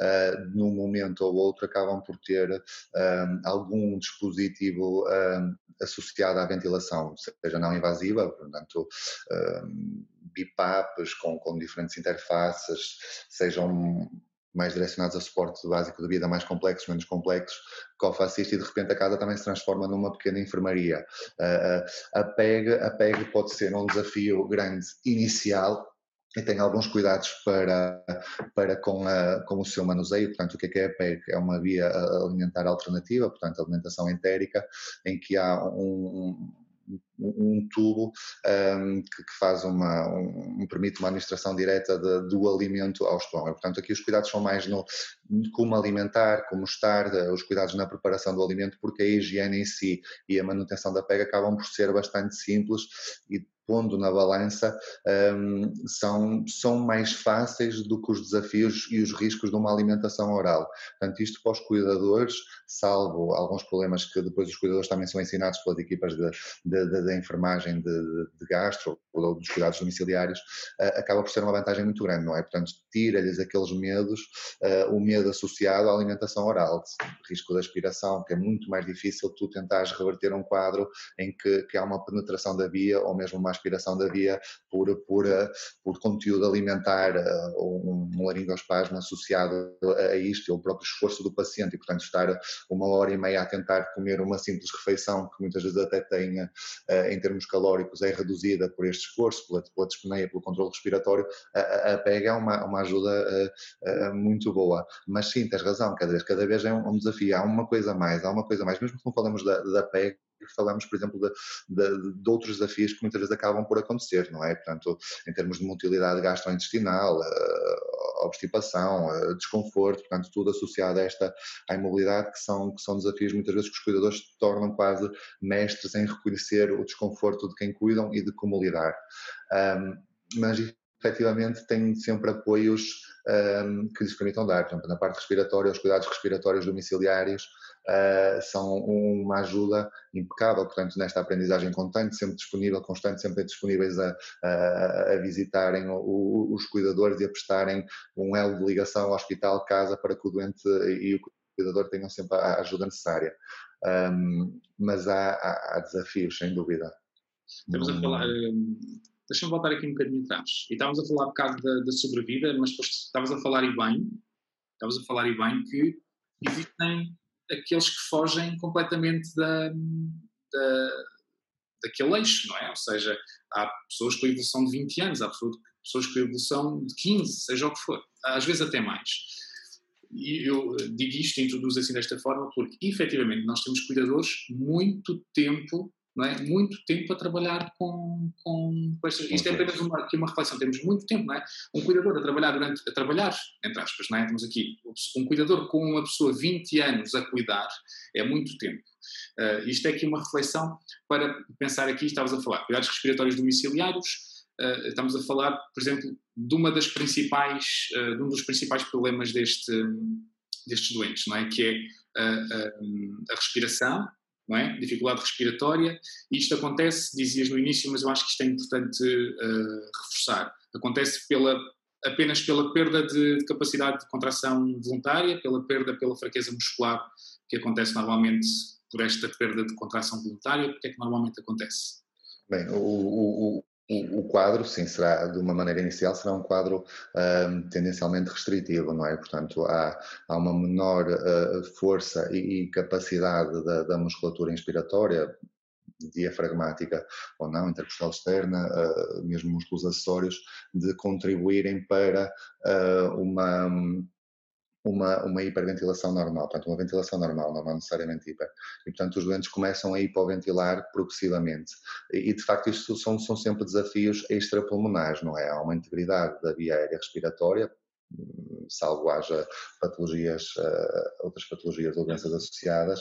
uh, num momento ou outro, acabam por ter uh, algum dispositivo uh, associado à ventilação, seja não invasiva, portanto, BIPAPs com, com diferentes interfaces, sejam mais direcionados a suporte básico de vida, mais complexos, menos complexos, cofacista e de repente a casa também se transforma numa pequena enfermaria. a, PEG, a PEG pode ser um desafio grande inicial e tem alguns cuidados para, para com, a, com o seu manuseio, portanto o que é que é a PEG? É uma via alimentar alternativa, portanto alimentação entérica, em que há um, um tubo um, que, que, faz uma, um, permite uma administração direta de, do alimento ao estômago. Portanto, aqui os cuidados são mais no como alimentar, como estar, os cuidados na preparação do alimento, porque a higiene em si e a manutenção da pega acabam por ser bastante simples e pondo na balança, um, são, são mais fáceis do que os desafios e os riscos de uma alimentação oral. Portanto, isto para os cuidadores, salvo alguns problemas que depois os cuidadores também são ensinados pelas equipas da enfermagem de, de, gastro ou dos cuidados domiciliários, uh, acaba por ser uma vantagem muito grande, não é? Portanto, tira-lhes aqueles medos, uh, o medo associado à alimentação oral, risco de aspiração, que é muito mais difícil tu tentares reverter um quadro em que, que há uma penetração da via ou mesmo uma aspiração da via por, por, eh, por conteúdo alimentar eh, ou um laringospasmo associado a isto, o próprio esforço do paciente, e portanto estar uma hora e meia a tentar comer uma simples refeição, que muitas vezes até tem, eh, em termos calóricos, é reduzida por este esforço, pela, pela dispneia, pelo controle respiratório, a, a PEGA é uma, uma ajuda muito boa. Mas sim, tens razão, cada vez, cada vez é um, um desafio, há uma coisa mais, há uma coisa mais, mesmo que não falamos da, da PEG, falamos, por exemplo, de, de, de, outros desafios que muitas vezes acabam por acontecer, não é? Portanto, em termos de motilidade gastrointestinal, uh, obstipação, uh, desconforto, portanto, tudo associado a esta à imobilidade, que são, que são desafios muitas vezes que os cuidadores tornam quase mestres em reconhecer o desconforto de quem cuidam e de como lidar. Um, mas efetivamente têm sempre apoios um, que lhes permitam dar. Portanto, na parte respiratória, os cuidados respiratórios domiciliários uh, são uma ajuda impecável, portanto, nesta aprendizagem constante, sempre disponível, constante, sempre disponíveis a, a, a visitarem o, os cuidadores e a prestarem um elo de ligação ao hospital, casa, para que o doente e o cuidador tenham sempre a ajuda necessária. Um, mas há, há, há, desafios, sem dúvida. Estamos a falar, hum, deixa-me voltar aqui um bocadinho atrás. E estávamos a falar um bocado da, da sobrevida, mas depois estavas a falar e bem, estavas a falar e bem que existem aqueles que fogem completamente da, da, daquele eixo, não é? Ou seja, há pessoas com evolução de 20 anos, há pessoas com evolução de 15, seja o que for, às vezes até mais. E eu digo isto, introduzo assim desta forma, porque efetivamente nós temos cuidadores muito tempo não é? Muito tempo a trabalhar com, com, com estas, isto é apenas uma, aqui uma reflexão, temos muito tempo, não é? Um cuidador a trabalhar durante, a trabalhar, entre aspas, não é? Temos aqui, um cuidador com uma pessoa 20 anos a cuidar, é muito tempo. Uh, isto é aqui uma reflexão para pensar aqui, estavas a falar, cuidados respiratórios domiciliários, uh, estamos a falar, por exemplo, de uma das principais, uh, de um dos principais problemas deste, destes doentes, não é? Que é a, respiração, não é? Dificuldade respiratória, e isto acontece, dizias no início, mas eu acho que isto é importante uh, reforçar. Acontece pela, apenas pela perda de, de, capacidade de contração voluntária, pela perda, pela fraqueza muscular, que acontece normalmente por esta perda de contração voluntária. Porque é que normalmente acontece? Bem, o, o, quadro, sim, será, de uma maneira inicial, será um quadro um, tendencialmente restritivo, não é? Portanto, há, há uma menor uh, força e, e capacidade da, da, musculatura inspiratória, diafragmática ou não, intercostal externa, uh, mesmo músculos acessórios, de contribuírem para uh, uma uma, uma hiperventilação normal, portanto, uma ventilação normal, não necessariamente hiper. E, portanto, os doentes começam a hipoventilar progressivamente. E, de facto, isto são, são sempre desafios extrapulmonares, não é? Há uma integridade da via aérea respiratória, salvo haja patologias, uh, outras patologias ou doenças associadas,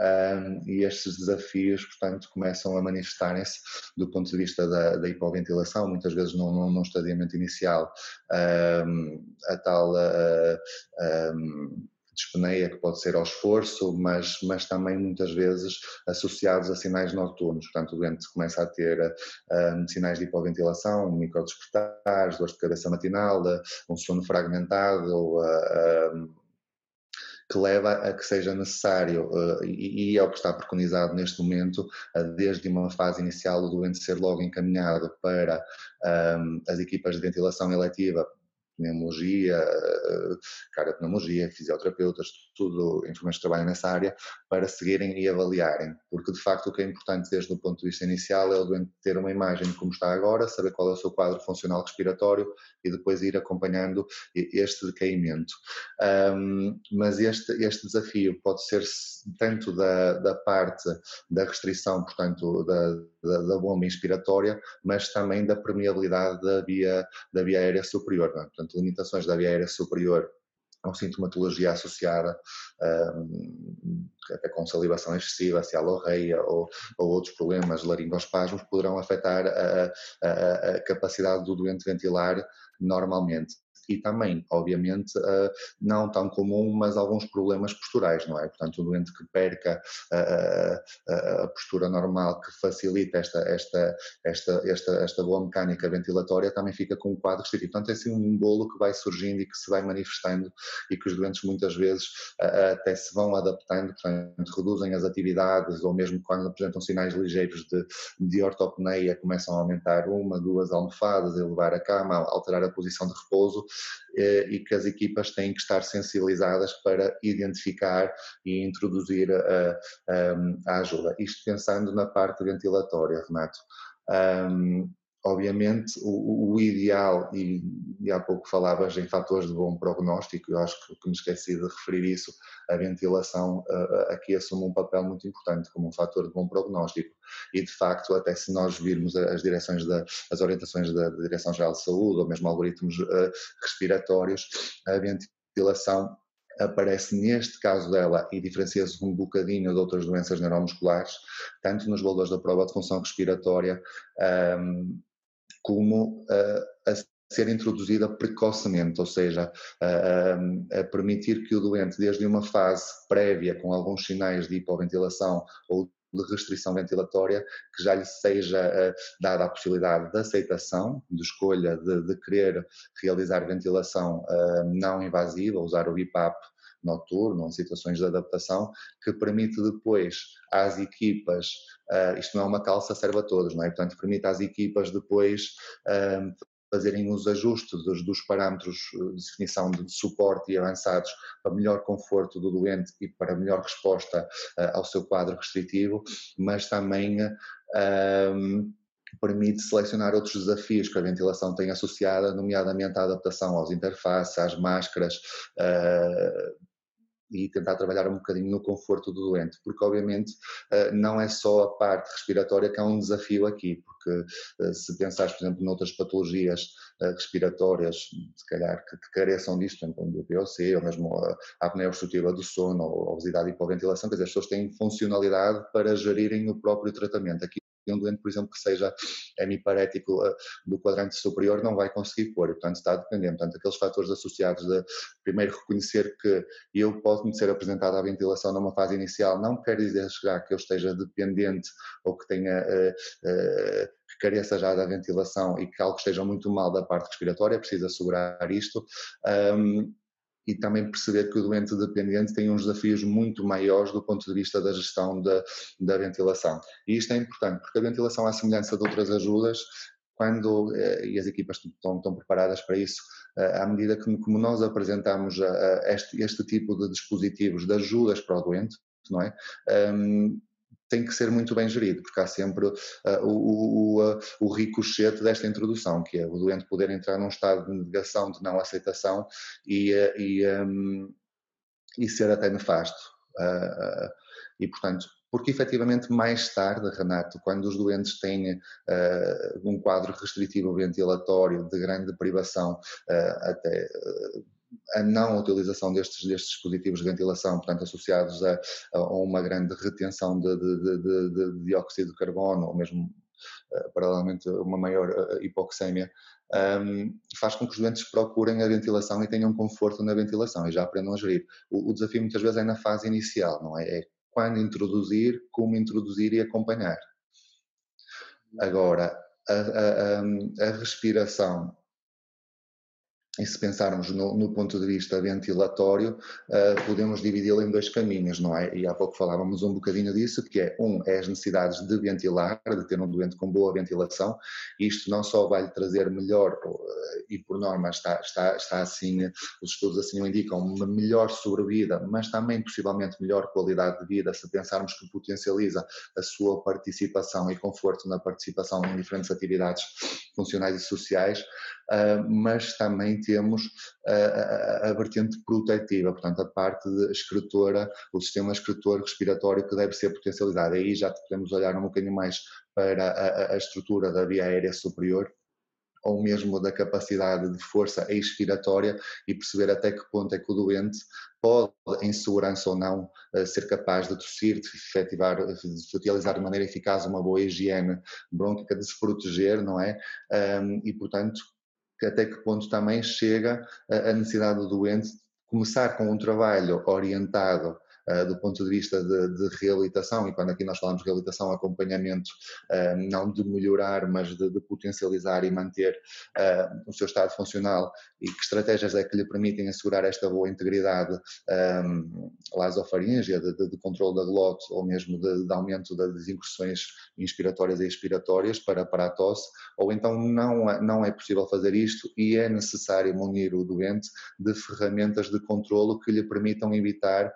um, e estes desafios, portanto, começam a manifestarem-se do ponto de vista da, da hipoventilação, muitas vezes num, num estadiamento inicial, um, a tal uh, um, dispneia que pode ser ao esforço, mas, mas também muitas vezes associados a sinais noturnos. Portanto, o doente começa a ter um, sinais de hipoventilação, microdespertares, dores de cabeça matinal, um sono fragmentado, uh, que leva a que seja necessário, e, é o que está preconizado neste momento, desde uma fase inicial, o doente ser logo encaminhado para as equipas de ventilação eletiva pneumologia, eh, cardiopneumologia, fisioterapeutas, tudo, enfermeiros que trabalham nessa área, para seguirem e avaliarem. Porque, de facto, o que é importante desde o ponto de vista inicial é o doente ter uma imagem de como está agora, saber qual é o seu quadro funcional respiratório e depois ir acompanhando este decaimento. Um, mas este, este desafio pode ser tanto da, da parte da restrição, portanto, da, da, da bomba inspiratória, mas também da permeabilidade da via, da via aérea superior. É? Portanto, limitações da via aérea superior ou sintomatologia associada, um, até com salivação excessiva, cialorreia ou, ou outros problemas, laringospasmos, poderão afetar a, a, a capacidade do doente ventilar normalmente e também, obviamente, eh, não tão comum, mas alguns problemas posturais, não é? Portanto, o doente que perca a, a, a postura normal que facilita esta, esta, esta, esta, esta boa mecânica ventilatória também fica com um quadro restritivo. Portanto, é assim um bolo que vai surgindo e que se vai manifestando e que os doentes muitas vezes até se vão adaptando, portanto, reduzem as atividades ou mesmo quando apresentam sinais ligeiros de, de ortopneia começam a aumentar uma, duas almofadas, elevar a cama, alterar a posição de repouso eh, e que as equipas têm que estar sensibilizadas para identificar e introduzir a, a, a ajuda. Isto pensando na parte ventilatória, Renato. Um, obviamente, o, o ideal, e, e, há pouco falavas em fatores de bom prognóstico, eu acho que, que me esqueci de referir isso, a ventilação uh, aqui assume um papel muito importante como um fator de bom prognóstico. E, de facto, até se nós virmos as direções da, as orientações da, Direção-Geral de Saúde, ou mesmo algoritmos uh, respiratórios, a ventilação aparece neste caso dela e diferencia-se um bocadinho de outras doenças neuromusculares, tanto nos valores da prova de função respiratória, um, como uh, a ser introduzida precocemente, ou seja, a, a, permitir que o doente, desde uma fase prévia, com alguns sinais de hipoventilação ou de restrição ventilatória, que já lhe seja uh, dada a possibilidade de aceitação, de escolha de, de querer realizar ventilação uh, não invasiva, usar o BIPAP noturno, em situações de adaptação, que permite depois às equipas, uh, isto não é uma calça, serve a todos, não é? Portanto, permite às equipas depois uh, fazerem os ajustes dos, dos, parâmetros de definição de suporte e avançados para melhor conforto do doente e para melhor resposta uh, ao seu quadro restritivo, mas também permite selecionar outros desafios que a ventilação tem associada, nomeadamente a adaptação aos interfaces, às máscaras, uh, e tentar trabalhar um bocadinho no conforto do doente, porque obviamente eh, não é só a parte respiratória que é um desafio aqui, porque eh, se pensares, por exemplo, noutras patologias eh, respiratórias, se calhar que, careçam disto, como o POC, ou mesmo a apneia obstrutiva do sono, ou a obesidade e hipoventilação, quer dizer, as pessoas têm funcionalidade para gerirem o próprio tratamento. Aqui um doente, por exemplo, que seja hemiparético uh, do quadrante superior não vai conseguir pôr, portanto está dependente. Portanto, aqueles fatores associados de, primeiro, reconhecer que eu posso me ser apresentado à ventilação numa fase inicial, não quer dizer que eu esteja dependente ou que tenha, uh, uh, careça já da ventilação e que algo esteja muito mal da parte respiratória, precisa assegurar isto. Um, e também perceber que o doente dependente tem uns desafios muito maiores do ponto de vista da gestão da, da ventilação. E isto é importante, porque a ventilação, à semelhança de outras ajudas, quando, eh, e as equipas estão, estão preparadas para isso, eh, à medida que como nós apresentamos este, este tipo de dispositivos, de ajudas para o doente, não é? Um, tem que ser muito bem gerido, porque há sempre uh, o, o, uh, o ricochete desta introdução, que é o doente poder entrar num estado de negação, de não aceitação e, uh, e, um, e ser até nefasto. e, portanto, porque efetivamente mais tarde, Renato, quando os doentes têm um quadro restritivo ventilatório de grande privação, até a não utilização destes, destes dispositivos de ventilação, portanto, associados a, a uma grande retenção de, de, de, de, dióxido de carbono, ou mesmo, uh, paralelamente, uma maior uh, hipoxémia, um, faz com que os doentes procurem a ventilação e tenham conforto na ventilação e já aprendam a gerir. O, o desafio muitas vezes é na fase inicial, não é? É quando introduzir, como introduzir e acompanhar. Agora, a, a, a respiração e se pensarmos no, no, ponto de vista ventilatório, uh, podemos dividi-lo em dois caminhos, não é? E há pouco falávamos um bocadinho disso, que é, um, é as necessidades de ventilar, de ter um doente com boa ventilação, isto não só vai lhe trazer melhor, uh, e por norma está, está, está assim, os estudos assim o indicam, uma melhor sobrevida, mas também possivelmente melhor qualidade de vida, se pensarmos que potencializa a sua participação e conforto na participação em diferentes atividades funcionais e sociais, uh, mas também temos a, a, a, vertente protetiva, portanto, a parte escritora, o sistema escritor respiratório que deve ser potencializado. Aí já podemos olhar um bocadinho mais para a, a estrutura da via aérea superior, ou mesmo da capacidade de força expiratória e perceber até que ponto é que o doente pode, em segurança ou não, eh, ser capaz de tossir, de efetivar, de utilizar de maneira eficaz uma boa higiene brônquica, de se proteger, não é? e, portanto, até que ponto também chega a necessidade do doente começar com um trabalho orientado uh, do ponto de vista de, de, reabilitação, e quando aqui nós falamos de reabilitação, acompanhamento, uh, não de melhorar, mas de, de potencializar e manter uh, o seu estado funcional, e que estratégias é que lhe permitem assegurar esta boa integridade um, lasofaríngea, de, de, de controle da glote, ou mesmo de, de aumento das incursões inspiratórias e expiratórias para, para a tosse, ou então não, é, não é possível fazer isto e é necessário munir o doente de ferramentas de controlo que lhe permitam evitar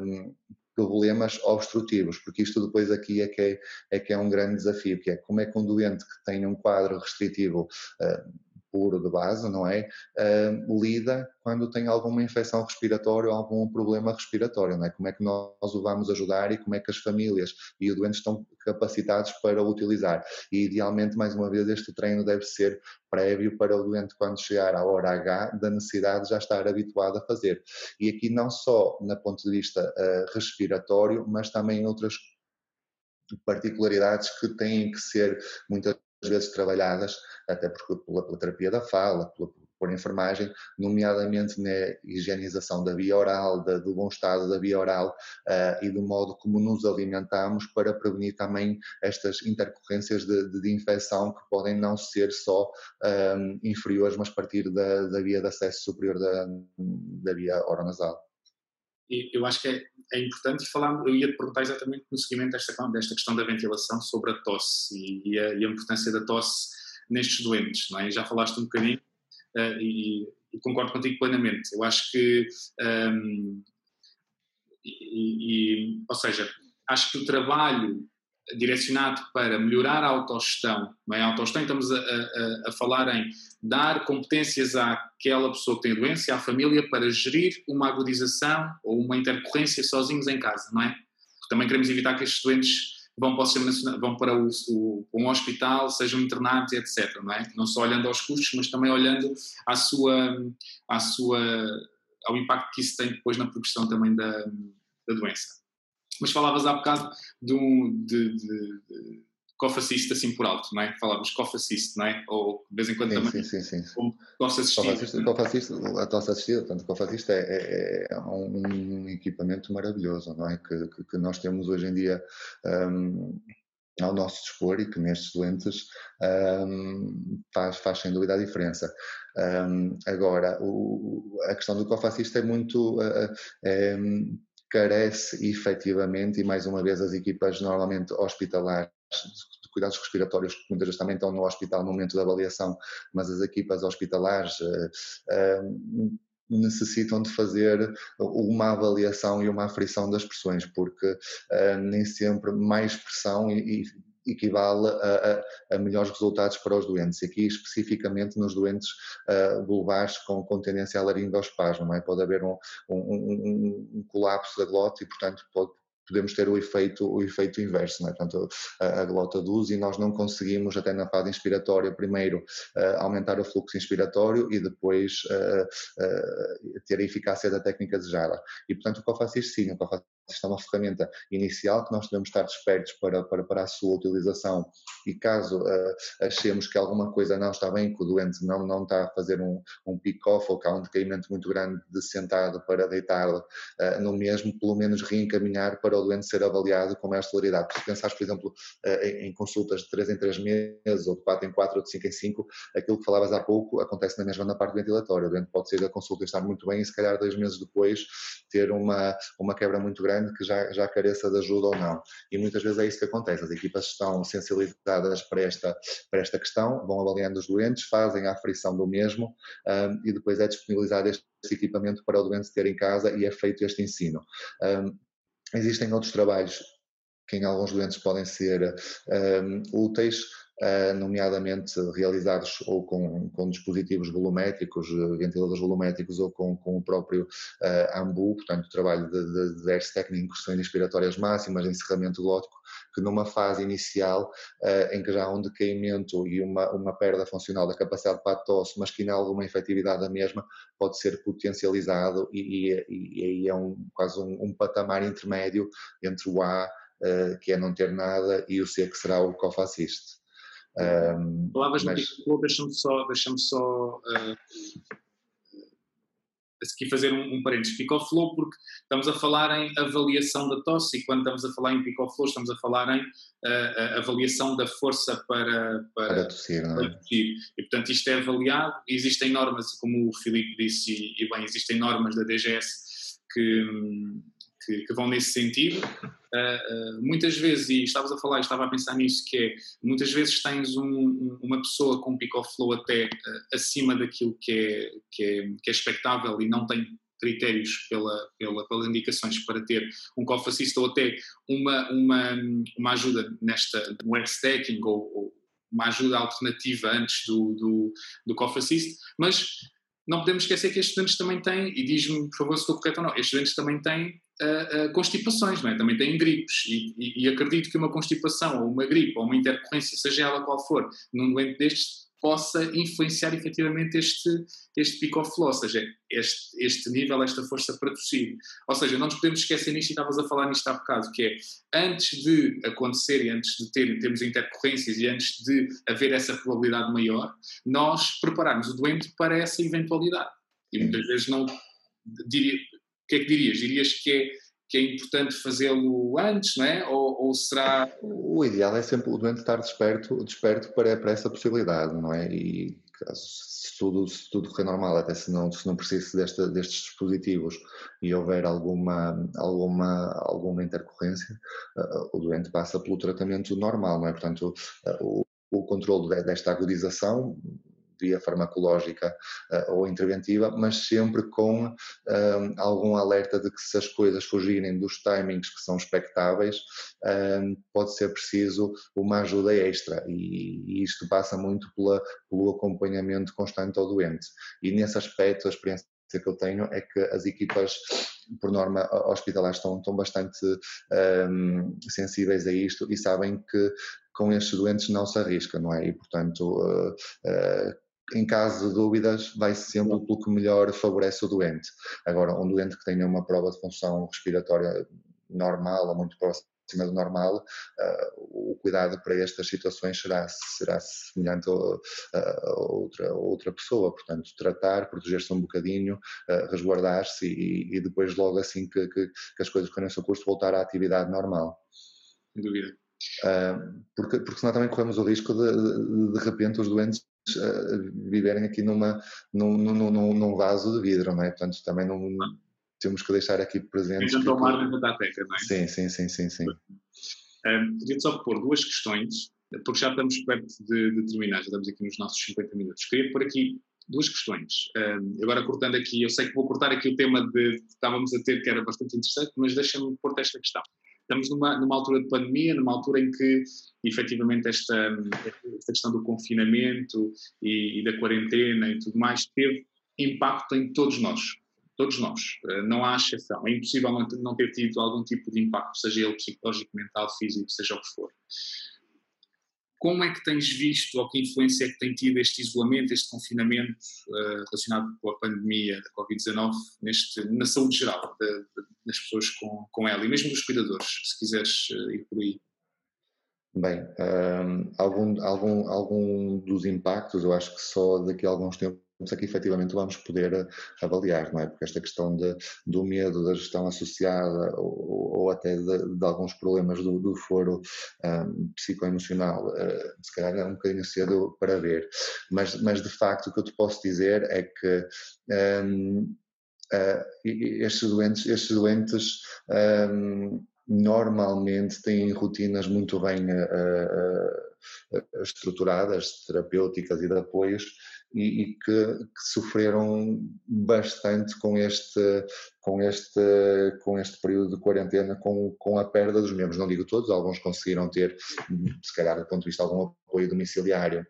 um, problemas obstrutivos, porque isto depois aqui é que é, é, que é um grande desafio, que é como é que um doente que tem um quadro restritivo uh, puro de base, não é? Uh, lida quando tem alguma infecção respiratória ou algum problema respiratório, não é? Como é que nós o vamos ajudar e como é que as famílias e o doente estão capacitados para o utilizar. E idealmente, mais uma vez, este treino deve ser prévio para o doente, quando chegar à hora H, da necessidade de já estar habituado a fazer. E aqui não só na ponto de vista uh, respiratório, mas também outras particularidades que têm que ser muitas vezes trabalhadas, até porque pela, pela terapia da fala, pela, por enfermagem, nomeadamente na higienização da via oral, da, do bom estado da via oral uh, e do modo como nos alimentamos para prevenir também estas intercorrências de, de, de infecção que podem não ser só um, ehm, inferiores, mas partir da, da via de acesso superior da, da via oronasal. Eu acho que é, é importante falar, eu ia te perguntar exatamente no seguimento desta, desta questão da ventilação sobre a tosse e, e, a, e a importância da tosse nestes doentes, não é? Já falaste um bocadinho uh, e, e, concordo contigo plenamente. Eu acho que, um, ehm, ou seja, acho que o trabalho direcionado para melhorar a autogestão, não é? A autogestão estamos a, a, a, falar em dar competências àquela pessoa que tem doença, à família, para gerir uma agudização ou uma intercorrência sozinhos em casa, não é? Porque também queremos evitar que estes doentes vão para, o vão para o, o, um hospital, sejam internados, etc. Não, é? não só olhando aos custos, mas também olhando à sua, à sua, ao impacto que isso tem depois na progressão também da, da doença. Mas falavas há bocado de, um, de, de, de assim por alto, não é? Falávamos cough assist, não é? Ou de vez em quando sim, também. Sim, sim, sim. Como tosse assistida. Assist, a tosse assistida, portanto, cough assist é, é, é, um equipamento maravilhoso, não é? Que, que, que nós temos hoje em dia um, ao nosso dispor e que nestes doentes um, faz, faz sem dúvida a diferença. Um, agora, o, a questão do assist é muito. Uh, é, carece efetivamente, e mais uma vez as equipas normalmente hospitalares de cuidados respiratórios, que muitas vezes também estão no hospital no momento da avaliação, mas as equipas hospitalares uh, necessitam de fazer uma avaliação e uma aferição das pressões, porque uh, nem sempre mais pressão e, e equivale a, a, a, melhores resultados para os doentes. Aqui, especificamente nos doentes uh, com, com tendência a laringospasmo, não é? pode haver um, um, um, colapso da glote e, portanto, pode, podemos ter o efeito, o efeito inverso, não é? portanto a, a glota duz e nós não conseguimos até na fase inspiratória primeiro uh, aumentar o fluxo inspiratório e depois uh, uh, ter a eficácia da técnica desejada. E portanto o cofacis sim, o cofacis isto é uma ferramenta inicial que nós devemos estar despertos para, para, para a sua utilização e caso uh, achemos que alguma coisa não está bem, que o doente não, não está a fazer um, um pick-off ou que há um decaimento muito grande de sentado para deitá-lo uh, no mesmo, pelo menos reencaminhar para o doente ser avaliado com maior celeridade. Se pensares, por exemplo, uh, em, em, consultas de 3 em 3 meses ou de 4 em 4 ou de 5 em 5, aquilo que falavas há pouco acontece na mesma na parte ventilatória. O doente pode sair da consulta e estar muito bem e se calhar dois meses depois ter uma, uma quebra muito grande grande que já, já careça de ajuda ou não. E muitas vezes é isso que acontece. As equipas estão sensibilizadas para esta, para esta questão, vão avaliando os doentes, fazem a aferição do mesmo um, e depois é disponibilizado este equipamento para o doente ter em casa e é feito este ensino. Um, existem outros trabalhos que em alguns doentes podem ser um, úteis, nomeadamente realizados ou com, com dispositivos volumétricos, ventiladores volumétricos ou com, com o próprio uh, AMBU, portanto, trabalho de, de, de verso técnico, questões inspiratórias máximas, encerramento glótico, que numa fase inicial uh, em que já há um decaimento e uma, uma perda funcional da capacidade para a tosse, mas que há alguma efetividade da mesma, pode ser potencializado e, aí é um, quase um, um, patamar intermédio entre o A, uh, que é não ter nada, e o C, que será o COFACIST. Um, Palavras mas... no deixa-me só, deixa só uh, aqui fazer um, um parênteses. Picoflow, porque estamos a falar em avaliação da tosse e quando estamos a falar em picoflow estamos a falar em uh, avaliação da força para, para, para, tossir, é? para tossir. E portanto isto é avaliado, existem normas, como o Filipe disse, e, e bem, existem normas da DGS que, que, que vão nesse sentido. Uh, muitas vezes, e estavas a falar, estava a pensar nisso, que é, muitas vezes tens um, uma pessoa com pick of flow até uh, acima daquilo que é, que, é, que é expectável e não tem critérios pela, pela, pelas indicações para ter um cough assist ou até uma, uma, uma ajuda nesta, no air stacking ou, ou uma ajuda alternativa antes do, do, do assist, mas não podemos esquecer que estes estudantes também têm, e diz-me por favor se estou correto ou não, estes estudantes também têm uh, uh, constipações, não é? também têm gripes, e, e, e, acredito que uma constipação, ou uma gripe, ou uma intercorrência, seja ela qual for, num doente destes, possa influenciar efetivamente este, este pico of flow, ou seja, este, este nível, esta força para tossir. Ou seja, não nos podemos esquecer nisto, e estavas a falar nisto há bocado, que é, antes de acontecer e antes de ter, termos intercorrências e antes de haver essa probabilidade maior, nós prepararmos o doente para essa eventualidade. E muitas vezes não, diria, o que é que dirias? Dirias que é, que é importante fazê-lo antes, não é? Ou, ou, será. O ideal é sempre o doente estar desperto, desperto para, para essa possibilidade, não é? E se tudo, tudo correr normal, até se não, se não precise desta, destes dispositivos e houver alguma, alguma, alguma intercorrência, uh, o doente passa pelo tratamento normal, não é? Portanto, uh, o, o controle desta agudização via farmacológica uh, ou interventiva, mas sempre com uh, algum alerta de que se as coisas fugirem dos timings que são expectáveis, uh, pode ser preciso uma ajuda extra e, e isto passa muito pela, pelo acompanhamento constante ao doente. E nesse aspecto, a experiência que eu tenho é que as equipas por norma hospitalares estão, estão bastante um, sensíveis a isto e sabem que com estes doentes não se arrisca, não é? E portanto uh, uh, em caso de dúvidas, vai sempre pelo que melhor favorece o doente. Agora, um doente que tenha uma prova de função respiratória normal ou muito próxima acima do normal, uh, o cuidado para estas situações será, será semelhante a, a outra, a outra pessoa. Portanto, tratar, proteger-se um bocadinho, uh, resguardar-se e, e, depois, logo assim que, que, que as coisas correm o seu curso, voltar à atividade normal. Sem dúvida. Uh, porque, porque senão também corremos o risco de, de, de repente, os doentes viverem aqui numa, num, num, num, num, vaso de vidro, não é? Portanto, também não, temos que deixar aqui presente. Então, tomar dentro da teca, não é? Sim, sim, sim, sim. sim. Um, Queria-te só pôr duas questões, porque já estamos perto de, de, terminar, já estamos aqui nos nossos 50 minutos. Queria pôr aqui duas questões. Um, agora, cortando aqui, eu sei que vou cortar aqui o tema de, que estávamos a ter, que era bastante interessante, mas deixa-me pôr esta questão. Estamos numa, numa altura de pandemia, numa altura em que, efetivamente, esta, esta questão do confinamento e, e da quarentena e tudo mais teve impacto em todos nós todos nós, eh, não há exceção. É impossível não ter tido algum tipo de impacto, seja ele psicológico, mental, físico, seja o que for. Como é que tens visto, ou que influência é que tem tido este isolamento, este confinamento uh, relacionado com a pandemia da Covid-19 na saúde geral de, de, das pessoas com, com ela e mesmo dos cuidadores, se quiseres uh, ir por aí? Bem, um, algum, algum, algum dos impactos, eu acho que só daqui a alguns tempos é que efetivamente vamos poder eh, avaliar, não é? Porque esta questão de, do medo, da gestão associada ou, ou até de, de, alguns problemas do, do foro um, psicoemocional, uh, se calhar é um bocadinho cedo para ver, mas, mas de facto o que eu te posso dizer é que um, uh, estes doentes, estes doentes um, normalmente têm rotinas muito bem uh, estruturadas, terapêuticas e de apoios, e, e que, que, sofreram bastante com este, com este, com este período de quarentena, com, com a perda dos membros. Não digo todos, alguns conseguiram ter, se calhar, do ponto de vista de algum apoio domiciliário,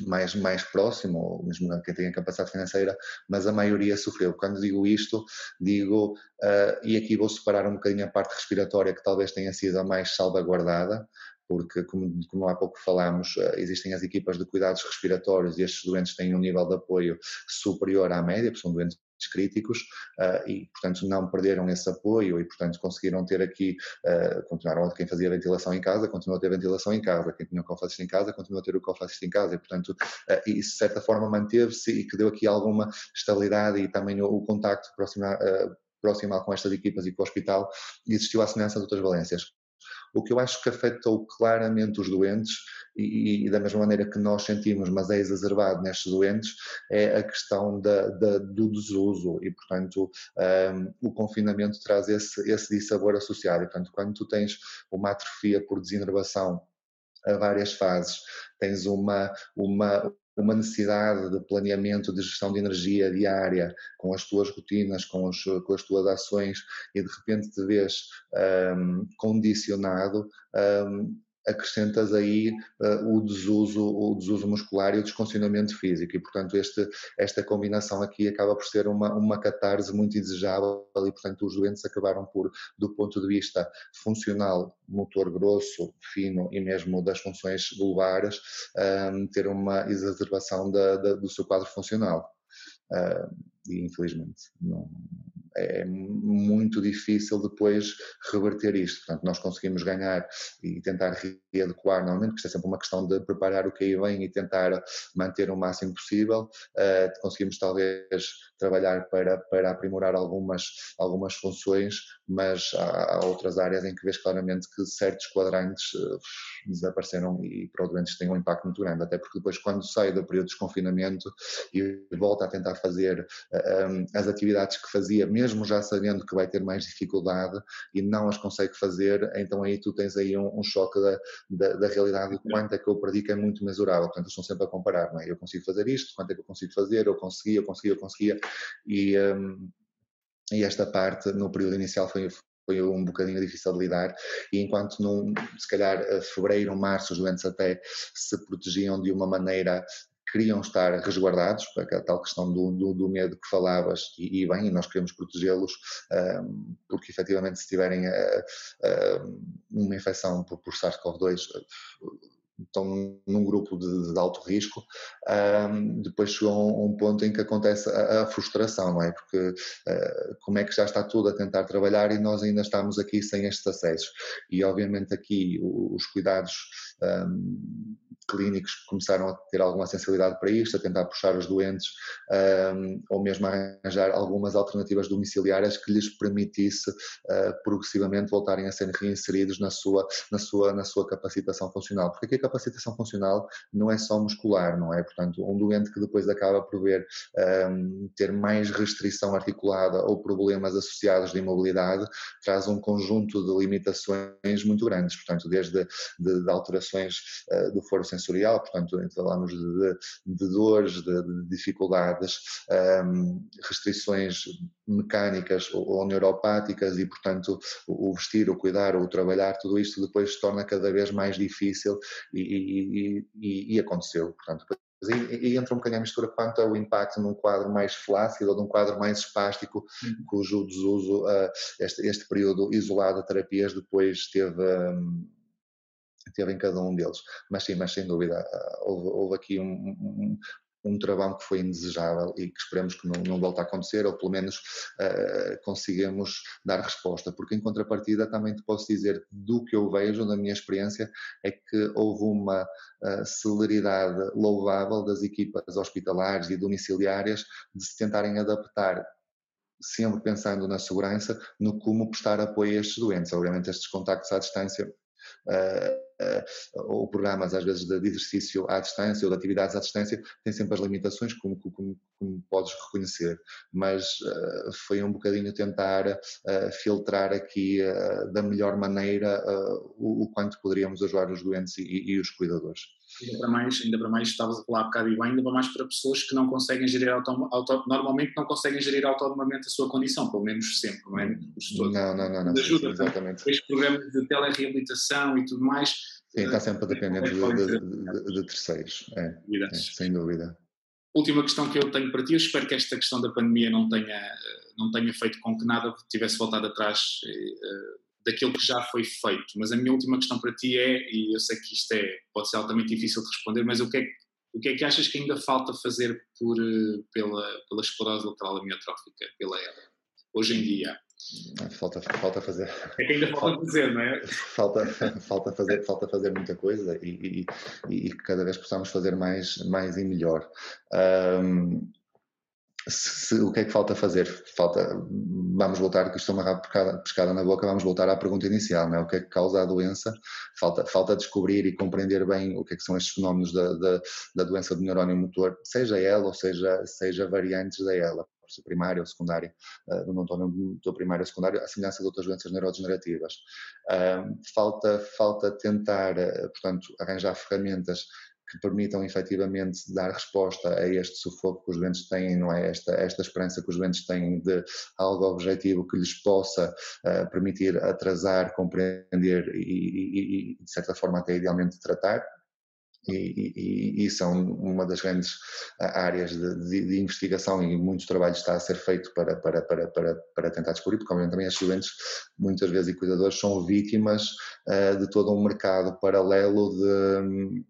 mais, mais próximo, ou mesmo quem tem a capacidade financeira, mas a maioria sofreu. Quando digo isto, digo, uh, e aqui vou separar um bocadinho a parte respiratória, que talvez tenha sido a mais salvaguardada, porque, como, como há pouco falámos, eh, existem as equipas de cuidados respiratórios e estes doentes têm um nível de apoio superior à média, porque são doentes críticos uh, e, portanto, não perderam esse apoio e, portanto, conseguiram ter aqui, uh, continuaram, quem fazia ventilação em casa, continuou a ter ventilação em casa, quem tinha o cofacista em casa, continuou a ter o cofacista em casa e, portanto, uh, isso de certa forma manteve-se e que deu aqui alguma estabilidade e também o, o contacto proximal, proximal com estas equipas e com o hospital existiu a semelhança de outras valências. O que eu acho que afetou claramente os doentes, e, e, da mesma maneira que nós sentimos, mas é exacerbado nestes doentes, é a questão da, da, do desuso e, portanto, um, o confinamento traz esse, esse dissabor associado. E, portanto, quando tu tens uma atrofia por desinervação a várias fases, tens uma, uma, uma necessidade de planeamento, de gestão de energia diária, com as tuas rotinas, com, os, com as tuas ações, e de repente te vês um, condicionado, um, acrescentas aí uh, o desuso, o desuso muscular e o descondicionamento físico e portanto este, esta combinação aqui acaba por ser uma, uma catarse muito desejável e portanto os doentes acabaram por, do ponto de vista funcional, motor grosso, fino e mesmo das funções vulvares, um, ter uma exacerbação da, da, do seu quadro funcional. Uh, e infelizmente não, é muito difícil depois reverter isto. Portanto, nós conseguimos ganhar e tentar readequar, normalmente, porque isto é sempre uma questão de preparar o que aí vem e tentar manter o máximo possível. Uh, conseguimos talvez trabalhar para, para aprimorar algumas, algumas funções, mas há, há outras áreas em que vês claramente que certos quadrantes uh, desapareceram e para os doentes têm um impacto muito grande, até porque depois quando sai do período de desconfinamento e volta a tentar fazer um, as atividades que fazia, mesmo já sabendo que vai ter mais dificuldade e não as consegue fazer, então aí tu tens aí um, um choque da, da, da, realidade de quanto é que eu perdi que é muito mesurável, portanto eu estou sempre a comparar, não é? Eu consigo fazer isto, quanto é que eu consigo fazer, eu conseguia, eu conseguia, eu conseguia. E, um, e esta parte no período inicial foi, foi um bocadinho difícil de lidar. E enquanto num, se calhar fevereiro, março os doentes até se protegiam de uma maneira queriam estar resguardados, para a tal questão do, do, do, medo que falavas, e, e bem, nós queremos protegê-los, um, porque efetivamente se tiverem uh, uh, uma infecção por, por SARS-CoV-2, estão num grupo de, de alto risco, um, depois chegou a um, ponto em que acontece a, a frustração, não é? Porque uh, como é que já está tudo a tentar trabalhar e nós ainda estamos aqui sem estes acessos? E obviamente aqui os cuidados um, clínicos começaram a ter alguma sensibilidade para isto, a tentar puxar os doentes um, ou mesmo arranjar algumas alternativas domiciliárias que lhes permitisse uh, progressivamente voltarem a ser reinseridos na sua, na, sua, na sua capacitação funcional. Porque aqui a capacitação funcional não é só muscular, não é? Portanto, um doente que depois acaba por ver um, ter mais restrição articulada ou problemas associados de imobilidade traz um conjunto de limitações muito grandes, portanto, desde de, de alterações uh, do foro sensorial, portanto, falamos de, de dores, de, de dificuldades, um, restrições mecânicas ou, neuropáticas e, portanto, o, o, vestir, o cuidar, o trabalhar, tudo isto depois se torna cada vez mais difícil e, e, e, e aconteceu, portanto, e, e, entra um bocadinho a mistura quanto ao impacto num quadro mais flácido ou num quadro mais espástico, uhum. cujo desuso, uh, este, este período isolado de terapias depois teve. Um, teve em cada um deles. Mas sim, mas sem dúvida, ah, houve, houve aqui um, um, um que foi indesejável e que esperemos que não, não volte a acontecer, ou pelo menos uh, consigamos dar resposta, porque em contrapartida também te posso dizer, do que eu vejo, da minha experiência, é que houve uma uh, celeridade louvável das equipas hospitalares e domiciliárias de se tentarem adaptar sempre pensando na segurança, no como prestar apoio a estes doentes. Obviamente estes contactos à distância ou programas às vezes de exercício à distância ou de atividades à distância têm sempre as limitações como, como, como podes reconhecer, mas uh, foi um bocadinho tentar filtrar aqui da melhor maneira o, o, quanto poderíamos ajudar os doentes e, e os cuidadores. Ainda para mais, ainda para mais estavas a falar um bocado e bem, ainda para mais para pessoas que não conseguem gerir auto, auto, normalmente não conseguem gerir autonomamente a sua condição, pelo menos sempre, não é? Não, não, não, não. Ajuda, sim, exatamente. Este programa de telereabilitação e tudo mais. Sim, está sempre dependente de, de, de, de, terceiros, é, é, sem dúvida. Última questão que eu tenho para ti, eu espero que esta questão da pandemia não tenha, não tenha feito com que nada tivesse voltado atrás uh, daquilo que já foi feito. Mas a minha última questão para ti é, e eu sei que isto é, pode ser altamente difícil de responder, mas o que é, o que, é que achas que ainda falta fazer por, eh, pela, pela esclerose lateral amiotrófica, pela ELA, hoje em dia? Falta, falta fazer. É que ainda falta, falta fazer, não é? Falta, falta, fazer, falta fazer muita coisa e, e, e cada vez possamos fazer mais, mais e melhor. Um, se, o que é que falta fazer? Falta, vamos voltar, que estou uma pescada, pescada na boca, vamos voltar à pergunta inicial, não é? o que é que causa a doença? Falta, falta descobrir e compreender bem o que é que são estes fenómenos da, da, da doença do neurónio motor, seja ela ou seja, seja variantes da ela primária ou secundária, uh, do neurónio motor primário ou secundário, à semelhança de outras doenças neurodegenerativas. Falta, falta tentar, uh, portanto, arranjar ferramentas que permitam efetivamente dar resposta a este sufoco que os doentes têm, não é? Esta, esta esperança que os doentes têm de algo objetivo que lhes possa uh, permitir atrasar, compreender e, e, e, de certa forma, até idealmente tratar. E, e, são uma das grandes ah, áreas de, de, de, investigação e muito trabalho está a ser feito para, para, para, para, para tentar descobrir, porque obviamente também estes doentes, muitas vezes e cuidadores, são vítimas uh, de todo um mercado paralelo de,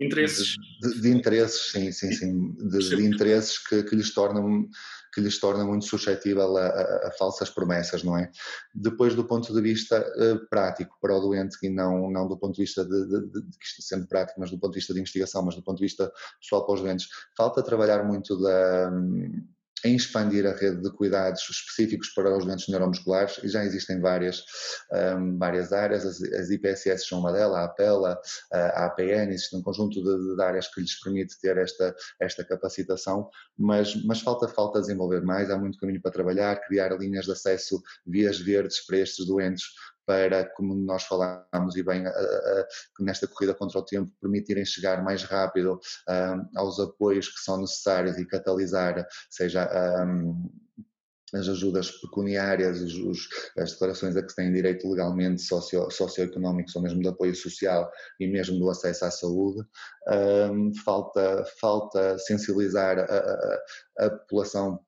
Interesses. De, de, interesses, sim, sim, sim. De, de interesses que, que, lhes tornam, que lhes tornam muito suscetível a, a, a, falsas promessas, não é? Depois, do ponto de vista uh, prático para o doente, e não, não do ponto de vista de, de, de, sendo prático, mas do ponto de vista de investigação, mas do ponto de vista pessoal para os doentes, falta trabalhar muito da. Um, em expandir a rede de cuidados específicos para os doentes neuromusculares e já existem várias, um, várias áreas, as, as, IPSS são uma delas, a APELA, a APN, existe um conjunto de, de, áreas que lhes permite ter esta, esta capacitação, mas, mas falta, falta desenvolver mais, há muito caminho para trabalhar, criar linhas de acesso, vias verdes para estes doentes, para, como nós falámos e bem, nesta corrida contra o tempo, permitirem chegar mais rápido aos apoios que são necessários e catalisar, seja as ajudas pecuniárias, os, os, as declarações a que se têm direito legalmente socio, socioeconómicos ou mesmo de apoio social e mesmo do acesso à saúde, um, falta, falta sensibilizar a, a, a população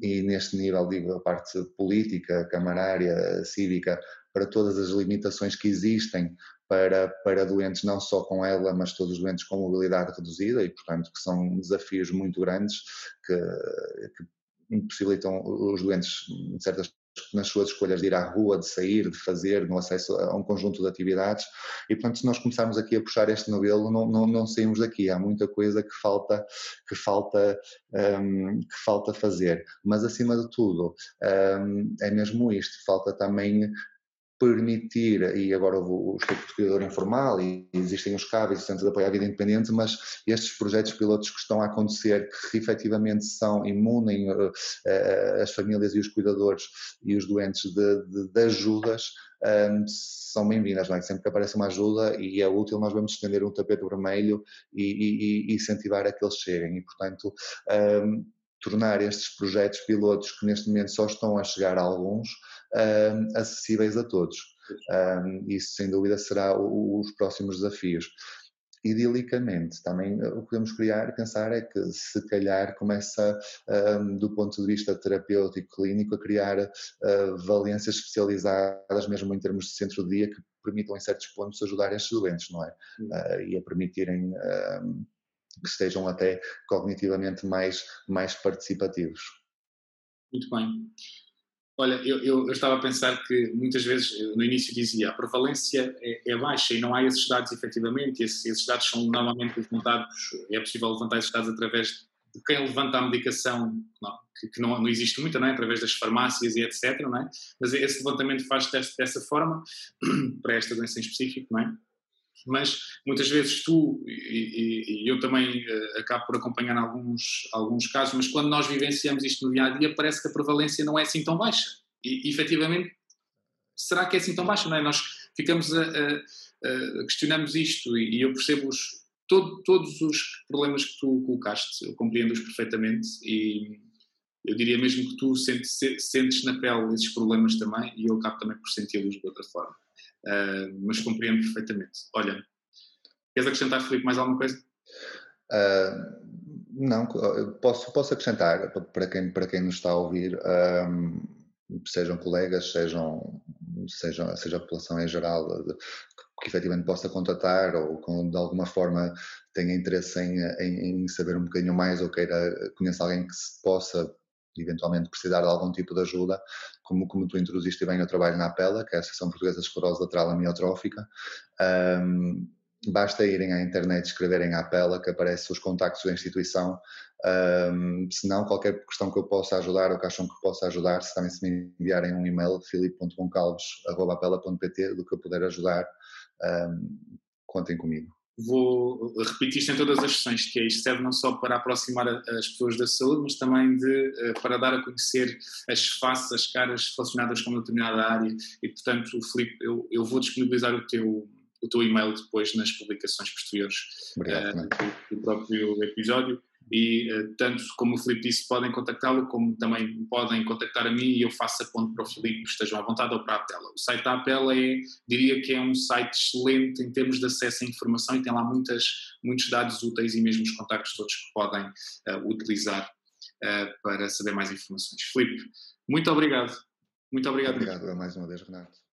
e neste nível digo a parte política, camarária, cívica, para todas as limitações que existem para, para doentes não só com ela, mas todos os doentes com mobilidade reduzida e, portanto, que são desafios muito grandes que, que impossibilitam os doentes, em certas nas suas escolhas de ir à rua, de sair, de fazer, no acesso a um conjunto de atividades. E, portanto, se nós começarmos aqui a puxar este novelo, não, não, não saímos daqui. Há muita coisa que falta, que falta, um, que falta fazer. Mas, acima de tudo, um, é mesmo isto. Falta também permitir, e agora o Estatuto de Cuidador Informal, e existem os os Centros de Apoio à Vida Independente, mas estes projetos pilotos que estão a acontecer, que efetivamente são, imunem uh, uh, as famílias e os cuidadores e os doentes de, de, de ajudas, um, são bem-vindas, é? Sempre que aparece uma ajuda e é útil, nós vamos estender um tapete vermelho e, e, e incentivar a que eles cheguem. E, portanto, um, tornar estes projetos pilotos, que neste momento só estão a chegar a alguns, um, acessíveis a todos. Um, isso, sem dúvida, será o, os próximos desafios. Idilicamente, também o que podemos criar e pensar é que, se calhar, começa, um, do ponto de vista terapêutico clínico, a criar uh, valências especializadas, mesmo em termos de centro de dia, que permitam, em certos pontos, ajudar estes doentes, não é? Uh, e a permitirem que estejam até cognitivamente mais, mais participativos. Muito bem. Olha, eu, eu, eu, estava a pensar que muitas vezes, no início dizia, a prevalência é, é baixa e não há esses dados efetivamente, esses, esses, dados são normalmente levantados, é possível levantar esses dados através de quem levanta a medicação, não, que, que não, não, existe muita, não é? através das farmácias e etc, não é? mas esse levantamento faz dessa, dessa forma, para esta doença em específico, não é? Mas muitas vezes tu e, e, eu também uh, acabo por acompanhar alguns, alguns casos, mas quando nós vivenciamos isto no dia a dia, parece que a prevalência não é assim tão baixa. E, efetivamente, será que é assim tão baixa? Não é? Nós ficamos a, a, a questionamos isto e, e eu percebo os, todo, todos os problemas que tu colocaste, eu compreendo-os perfeitamente e eu diria mesmo que tu sentes, sentes na pele esses problemas também e eu acabo também por senti-los de outra forma. Uh, mas compreendo perfeitamente. Olha, queres acrescentar, Felipe, mais alguma coisa? Uh, não, posso, posso acrescentar para quem, para quem nos está a ouvir, um, sejam colegas, sejam, sejam, seja a população em geral, que efetivamente possa contatar ou com, de alguma forma tenha interesse em, em, em, saber um bocadinho mais ou queira conhecer alguém que se possa eventualmente precisar de algum tipo de ajuda, como, como tu introduziste bem o trabalho na APELA, que é a Associação Portuguesa de Esclerose Lateral Amiotrófica, um, basta irem à internet escreverem a APELA, que aparece os contactos da instituição, um, se não, qualquer questão que eu possa ajudar ou que acham que possa ajudar, se também se me enviarem um e-mail, filipe.goncalves.apela.pt, do que eu puder ajudar, um, contem comigo vou repetir isto em todas as sessões, que é isto serve não só para aproximar as pessoas da saúde, mas também de, eh, para dar a conhecer as faces, as caras relacionadas com uma determinada área. E, portanto, Filipe, eu, eu vou disponibilizar o teu, o teu e-mail depois nas publicações posteriores Obrigado, uh, do, do, próprio episódio e uh, tanto como o Filipe disse podem contactá-lo como também podem contactar a mim e eu faço a para o Filipe estejam à vontade ou para a Apela. O site da Apela é, diria que é um site excelente em termos de acesso à informação e tem lá muitas, muitos dados úteis e mesmo os contactos todos que podem uh, utilizar uh, para saber mais informações. Filipe, muito obrigado. Muito obrigado. Obrigado mais uma vez, Renato.